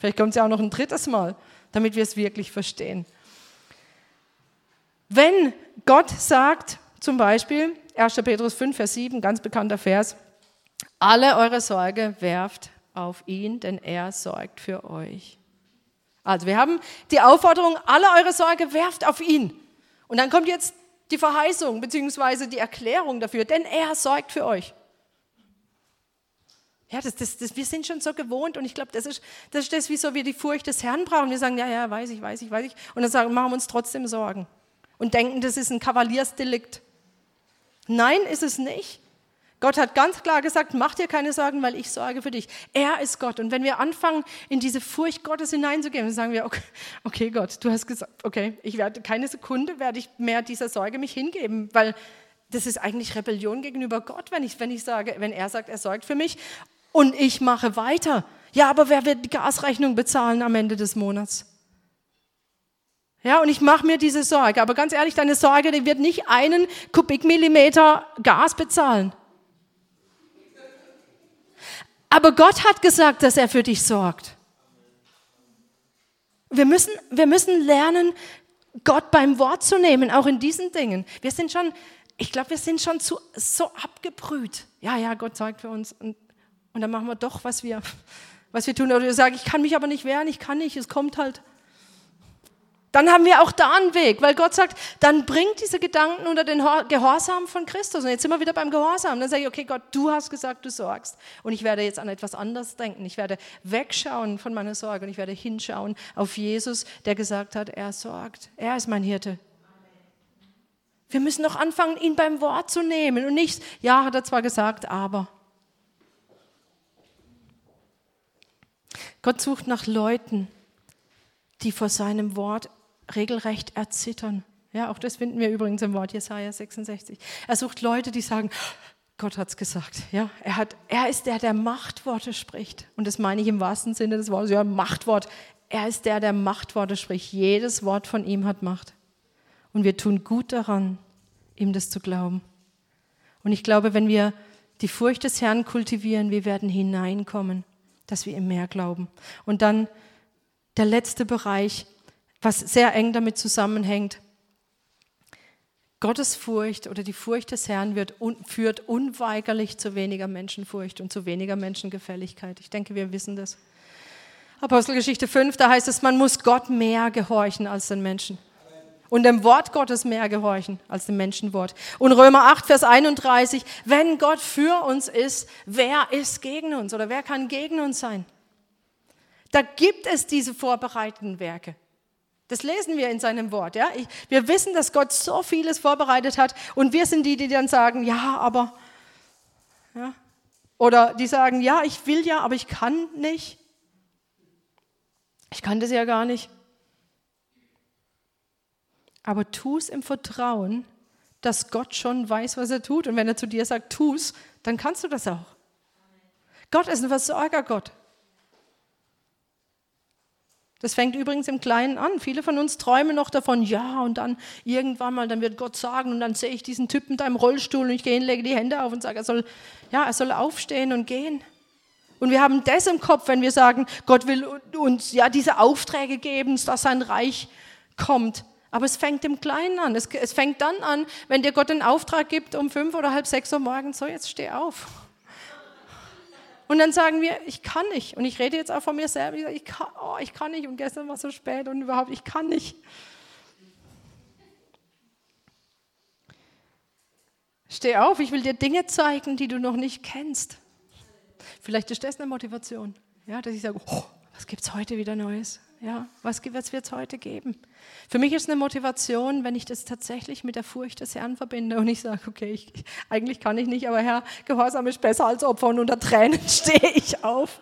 Vielleicht kommt es ja auch noch ein drittes Mal, damit wir es wirklich verstehen. Wenn Gott sagt, zum Beispiel, 1. Petrus 5, Vers 7, ganz bekannter Vers. Alle eure Sorge werft auf ihn, denn er sorgt für euch. Also wir haben die Aufforderung, alle eure Sorge werft auf ihn. Und dann kommt jetzt die Verheißung bzw. die Erklärung dafür, denn er sorgt für euch. Ja, das, das, das, wir sind schon so gewohnt und ich glaube, das ist, das ist das, wieso wir die Furcht des Herrn brauchen. Wir sagen, ja, ja, weiß ich, weiß ich, weiß ich. Und dann sagen, machen wir uns trotzdem Sorgen und denken, das ist ein Kavaliersdelikt. Nein, ist es nicht. Gott hat ganz klar gesagt, mach dir keine Sorgen, weil ich sorge für dich. Er ist Gott. Und wenn wir anfangen, in diese Furcht Gottes hineinzugehen, dann sagen wir, okay, okay, Gott, du hast gesagt, okay, ich werde keine Sekunde werde ich mehr dieser Sorge mich hingeben, weil das ist eigentlich Rebellion gegenüber Gott, wenn ich, wenn ich sage, wenn er sagt, er sorgt für mich und ich mache weiter. Ja, aber wer wird die Gasrechnung bezahlen am Ende des Monats? Ja, und ich mache mir diese Sorge. Aber ganz ehrlich, deine Sorge, die wird nicht einen Kubikmillimeter Gas bezahlen. Aber Gott hat gesagt, dass er für dich sorgt. Wir müssen, wir müssen lernen, Gott beim Wort zu nehmen, auch in diesen Dingen. Wir sind schon, ich glaube, wir sind schon zu, so abgebrüht. Ja, ja, Gott sorgt für uns. Und, und dann machen wir doch, was wir, was wir tun. Oder wir sagen, ich kann mich aber nicht wehren, ich kann nicht, es kommt halt dann haben wir auch da einen Weg, weil Gott sagt, dann bringt diese Gedanken unter den Gehorsam von Christus. Und jetzt sind wir wieder beim Gehorsam. Dann sage ich, okay, Gott, du hast gesagt, du sorgst. Und ich werde jetzt an etwas anderes denken. Ich werde wegschauen von meiner Sorge und ich werde hinschauen auf Jesus, der gesagt hat, er sorgt. Er ist mein Hirte. Wir müssen noch anfangen, ihn beim Wort zu nehmen und nicht, ja, hat er zwar gesagt, aber. Gott sucht nach Leuten, die vor seinem Wort regelrecht erzittern. Ja, auch das finden wir übrigens im Wort Jesaja 66. Er sucht Leute, die sagen, Gott hat es gesagt. Ja, er, hat, er ist der, der Machtworte spricht. Und das meine ich im wahrsten Sinne des Wortes. Ja, Machtwort. Er ist der, der Machtworte spricht. Jedes Wort von ihm hat Macht. Und wir tun gut daran, ihm das zu glauben. Und ich glaube, wenn wir die Furcht des Herrn kultivieren, wir werden hineinkommen, dass wir ihm mehr glauben. Und dann der letzte Bereich, was sehr eng damit zusammenhängt. Gottes Furcht oder die Furcht des Herrn wird, führt unweigerlich zu weniger Menschenfurcht und zu weniger Menschengefälligkeit. Ich denke, wir wissen das. Apostelgeschichte 5, da heißt es, man muss Gott mehr gehorchen als den Menschen. Und dem Wort Gottes mehr gehorchen als dem Menschenwort. Und Römer 8, Vers 31, wenn Gott für uns ist, wer ist gegen uns oder wer kann gegen uns sein? Da gibt es diese vorbereiteten Werke. Das lesen wir in seinem Wort. Ja? wir wissen, dass Gott so vieles vorbereitet hat und wir sind die, die dann sagen, ja, aber, ja? oder die sagen, ja, ich will ja, aber ich kann nicht. Ich kann das ja gar nicht. Aber tu es im Vertrauen, dass Gott schon weiß, was er tut. Und wenn er zu dir sagt, tu es, dann kannst du das auch. Gott ist ein Versorgergott. Das fängt übrigens im Kleinen an. Viele von uns träumen noch davon, ja, und dann irgendwann mal, dann wird Gott sagen, und dann sehe ich diesen Typen da im Rollstuhl und ich gehe hin, lege die Hände auf und sage, er soll, ja, er soll aufstehen und gehen. Und wir haben das im Kopf, wenn wir sagen, Gott will uns ja diese Aufträge geben, dass sein Reich kommt. Aber es fängt im Kleinen an. Es, es fängt dann an, wenn dir Gott einen Auftrag gibt um fünf oder halb sechs Uhr morgens, so jetzt steh auf. Und dann sagen wir, ich kann nicht. Und ich rede jetzt auch von mir selber. Ich, kann, oh, ich kann nicht. Und gestern war es so spät und überhaupt, ich kann nicht. Steh auf, ich will dir Dinge zeigen, die du noch nicht kennst. Vielleicht ist das eine Motivation, ja, dass ich sage, oh, was gibt es heute wieder Neues? Ja, was wird es heute geben? Für mich ist eine Motivation, wenn ich das tatsächlich mit der Furcht des Herrn verbinde und ich sage, okay, ich, eigentlich kann ich nicht, aber Herr, Gehorsam ist besser als Opfer und unter Tränen <laughs> stehe ich auf.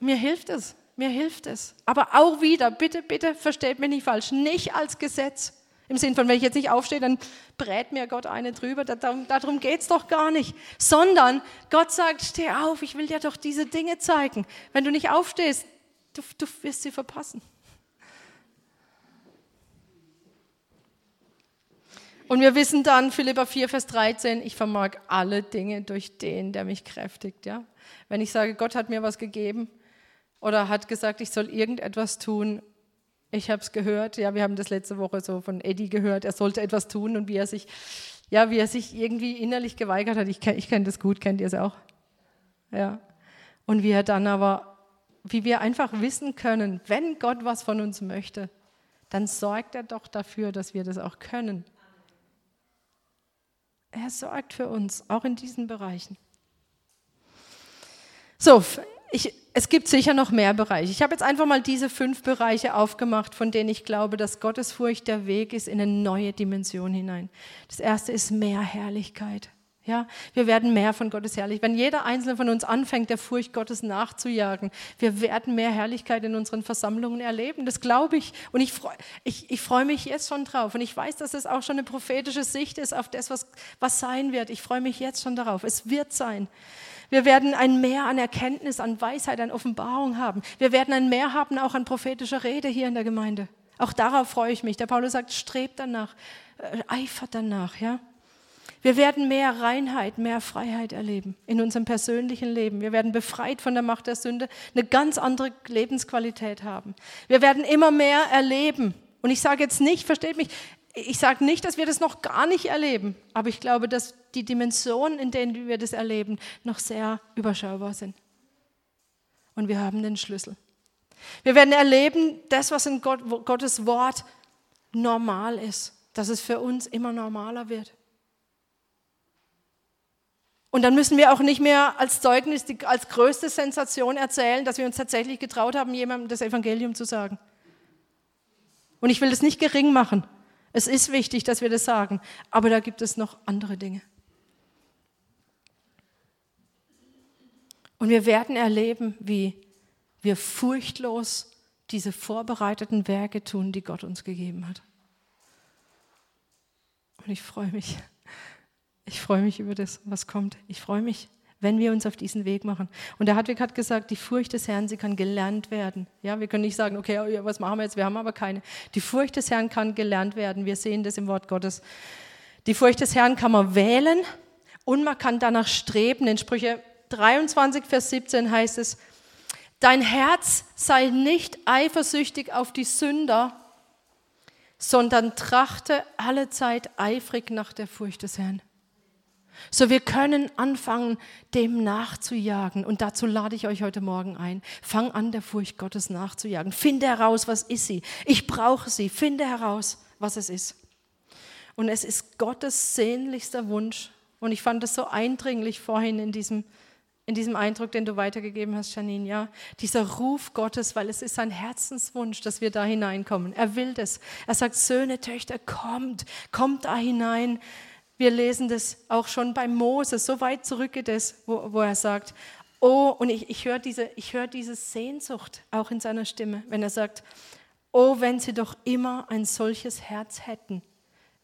Mir hilft es, mir hilft es. Aber auch wieder, bitte, bitte versteht mich nicht falsch, nicht als Gesetz. Im Sinn von, wenn ich jetzt nicht aufstehe, dann brät mir Gott eine drüber. Darum, geht es doch gar nicht. Sondern Gott sagt, steh auf, ich will dir doch diese Dinge zeigen. Wenn du nicht aufstehst, Du, du wirst sie verpassen. Und wir wissen dann, Philippa 4, Vers 13, ich vermag alle Dinge durch den, der mich kräftigt. Ja? Wenn ich sage, Gott hat mir was gegeben oder hat gesagt, ich soll irgendetwas tun, ich habe es gehört, ja, wir haben das letzte Woche so von Eddie gehört, er sollte etwas tun und wie er sich, ja, wie er sich irgendwie innerlich geweigert hat. Ich kenne ich kenn das gut, kennt ihr es auch? Ja. Und wie er dann aber wie wir einfach wissen können, wenn Gott was von uns möchte, dann sorgt er doch dafür, dass wir das auch können. Er sorgt für uns, auch in diesen Bereichen. So, ich, es gibt sicher noch mehr Bereiche. Ich habe jetzt einfach mal diese fünf Bereiche aufgemacht, von denen ich glaube, dass Gottesfurcht der Weg ist in eine neue Dimension hinein. Das erste ist mehr Herrlichkeit. Ja, wir werden mehr von Gottes Herrlichkeit. Wenn jeder einzelne von uns anfängt, der Furcht Gottes nachzujagen, wir werden mehr Herrlichkeit in unseren Versammlungen erleben. Das glaube ich. Und ich freue ich, ich freu mich jetzt schon drauf. Und ich weiß, dass es auch schon eine prophetische Sicht ist auf das, was, was sein wird. Ich freue mich jetzt schon darauf. Es wird sein. Wir werden ein Mehr an Erkenntnis, an Weisheit, an Offenbarung haben. Wir werden ein Mehr haben auch an prophetischer Rede hier in der Gemeinde. Auch darauf freue ich mich. Der Paulus sagt, strebt danach, äh, eifert danach, ja. Wir werden mehr Reinheit, mehr Freiheit erleben in unserem persönlichen Leben. Wir werden befreit von der Macht der Sünde, eine ganz andere Lebensqualität haben. Wir werden immer mehr erleben. Und ich sage jetzt nicht, versteht mich, ich sage nicht, dass wir das noch gar nicht erleben, aber ich glaube, dass die Dimensionen, in denen wir das erleben, noch sehr überschaubar sind. Und wir haben den Schlüssel. Wir werden erleben, das, was in Gott, Gottes Wort normal ist, dass es für uns immer normaler wird. Und dann müssen wir auch nicht mehr als Zeugnis, als größte Sensation erzählen, dass wir uns tatsächlich getraut haben, jemandem das Evangelium zu sagen. Und ich will das nicht gering machen. Es ist wichtig, dass wir das sagen. Aber da gibt es noch andere Dinge. Und wir werden erleben, wie wir furchtlos diese vorbereiteten Werke tun, die Gott uns gegeben hat. Und ich freue mich. Ich freue mich über das, was kommt. Ich freue mich, wenn wir uns auf diesen Weg machen. Und der Hartwig hat gesagt, die Furcht des Herrn, sie kann gelernt werden. Ja, wir können nicht sagen, okay, was machen wir jetzt? Wir haben aber keine. Die Furcht des Herrn kann gelernt werden. Wir sehen das im Wort Gottes. Die Furcht des Herrn kann man wählen und man kann danach streben. In Sprüche 23, Vers 17 heißt es, dein Herz sei nicht eifersüchtig auf die Sünder, sondern trachte alle Zeit eifrig nach der Furcht des Herrn. So, wir können anfangen, dem nachzujagen. Und dazu lade ich euch heute Morgen ein. Fang an, der Furcht Gottes nachzujagen. Finde heraus, was ist sie. Ich brauche sie. Finde heraus, was es ist. Und es ist Gottes sehnlichster Wunsch. Und ich fand das so eindringlich vorhin in diesem, in diesem Eindruck, den du weitergegeben hast, Janine. Ja, dieser Ruf Gottes, weil es ist sein Herzenswunsch, dass wir da hineinkommen. Er will das. Er sagt, Söhne, Töchter, kommt, kommt da hinein. Wir lesen das auch schon bei Moses, so weit zurück geht es, wo, wo er sagt, oh, und ich, ich höre diese, hör diese Sehnsucht auch in seiner Stimme, wenn er sagt, oh, wenn sie doch immer ein solches Herz hätten,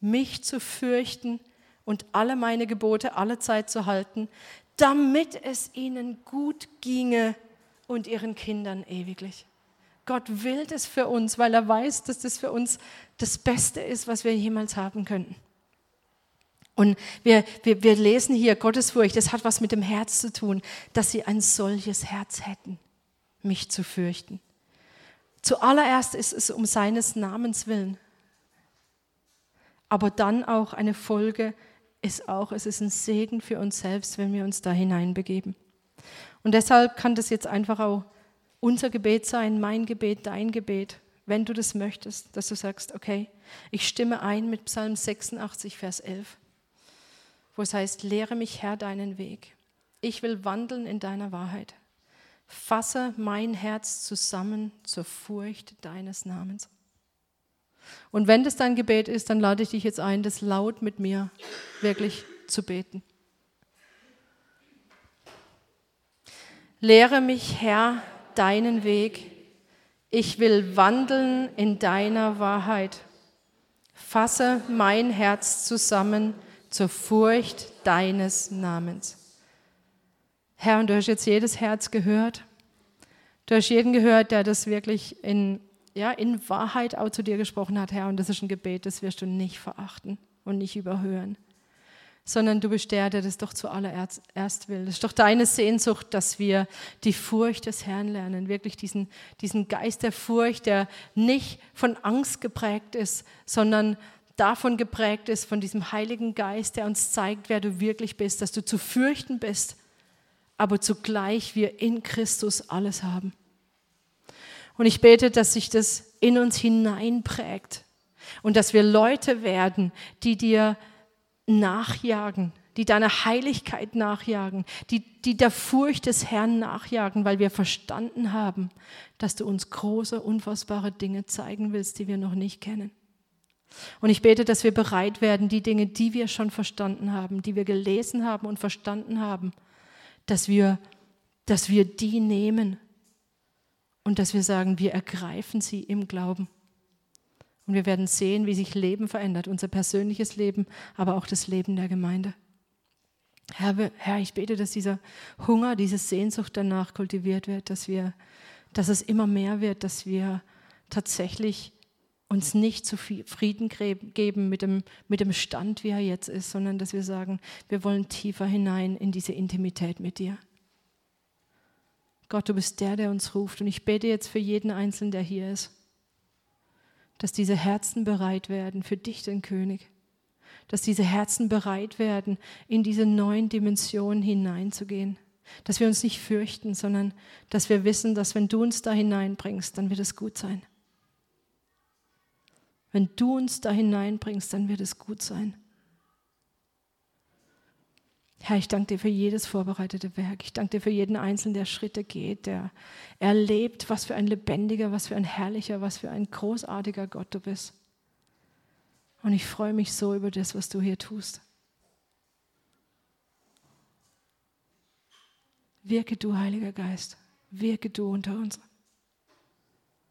mich zu fürchten und alle meine Gebote alle Zeit zu halten, damit es ihnen gut ginge und ihren Kindern ewiglich. Gott will das für uns, weil er weiß, dass das für uns das Beste ist, was wir jemals haben könnten. Und wir, wir, wir lesen hier Gottesfurcht, das hat was mit dem Herz zu tun, dass sie ein solches Herz hätten, mich zu fürchten. Zuallererst ist es um seines Namens willen. Aber dann auch eine Folge ist auch, es ist ein Segen für uns selbst, wenn wir uns da hineinbegeben. Und deshalb kann das jetzt einfach auch unser Gebet sein, mein Gebet, dein Gebet, wenn du das möchtest, dass du sagst, okay, ich stimme ein mit Psalm 86, Vers 11 wo es heißt, lehre mich Herr deinen Weg. Ich will wandeln in deiner Wahrheit. Fasse mein Herz zusammen zur Furcht deines Namens. Und wenn das dein Gebet ist, dann lade ich dich jetzt ein, das laut mit mir wirklich zu beten. Lehre mich, Herr, deinen Weg. Ich will wandeln in deiner Wahrheit. Fasse mein Herz zusammen zur Furcht deines Namens. Herr, und du hast jetzt jedes Herz gehört. Du hast jeden gehört, der das wirklich in, ja, in Wahrheit auch zu dir gesprochen hat, Herr. Und das ist ein Gebet, das wirst du nicht verachten und nicht überhören. Sondern du bist der, der das doch zuallererst erst will. Das ist doch deine Sehnsucht, dass wir die Furcht des Herrn lernen. Wirklich diesen, diesen Geist der Furcht, der nicht von Angst geprägt ist, sondern davon geprägt ist, von diesem Heiligen Geist, der uns zeigt, wer du wirklich bist, dass du zu fürchten bist, aber zugleich wir in Christus alles haben. Und ich bete, dass sich das in uns hineinprägt und dass wir Leute werden, die dir nachjagen, die deiner Heiligkeit nachjagen, die, die der Furcht des Herrn nachjagen, weil wir verstanden haben, dass du uns große, unfassbare Dinge zeigen willst, die wir noch nicht kennen. Und ich bete, dass wir bereit werden, die Dinge, die wir schon verstanden haben, die wir gelesen haben und verstanden haben, dass wir, dass wir die nehmen und dass wir sagen, wir ergreifen sie im Glauben. Und wir werden sehen, wie sich Leben verändert, unser persönliches Leben, aber auch das Leben der Gemeinde. Herr, Herr, ich bete, dass dieser Hunger, diese Sehnsucht danach kultiviert wird, dass wir, dass es immer mehr wird, dass wir tatsächlich uns nicht zufrieden geben mit dem, mit dem Stand, wie er jetzt ist, sondern dass wir sagen, wir wollen tiefer hinein in diese Intimität mit dir. Gott, du bist der, der uns ruft. Und ich bete jetzt für jeden Einzelnen, der hier ist, dass diese Herzen bereit werden für dich, den König. Dass diese Herzen bereit werden, in diese neuen Dimensionen hineinzugehen. Dass wir uns nicht fürchten, sondern dass wir wissen, dass wenn du uns da hineinbringst, dann wird es gut sein. Wenn du uns da hineinbringst, dann wird es gut sein. Herr, ich danke dir für jedes vorbereitete Werk. Ich danke dir für jeden Einzelnen, der Schritte geht, der erlebt, was für ein lebendiger, was für ein herrlicher, was für ein großartiger Gott du bist. Und ich freue mich so über das, was du hier tust. Wirke du, Heiliger Geist, wirke du unter uns.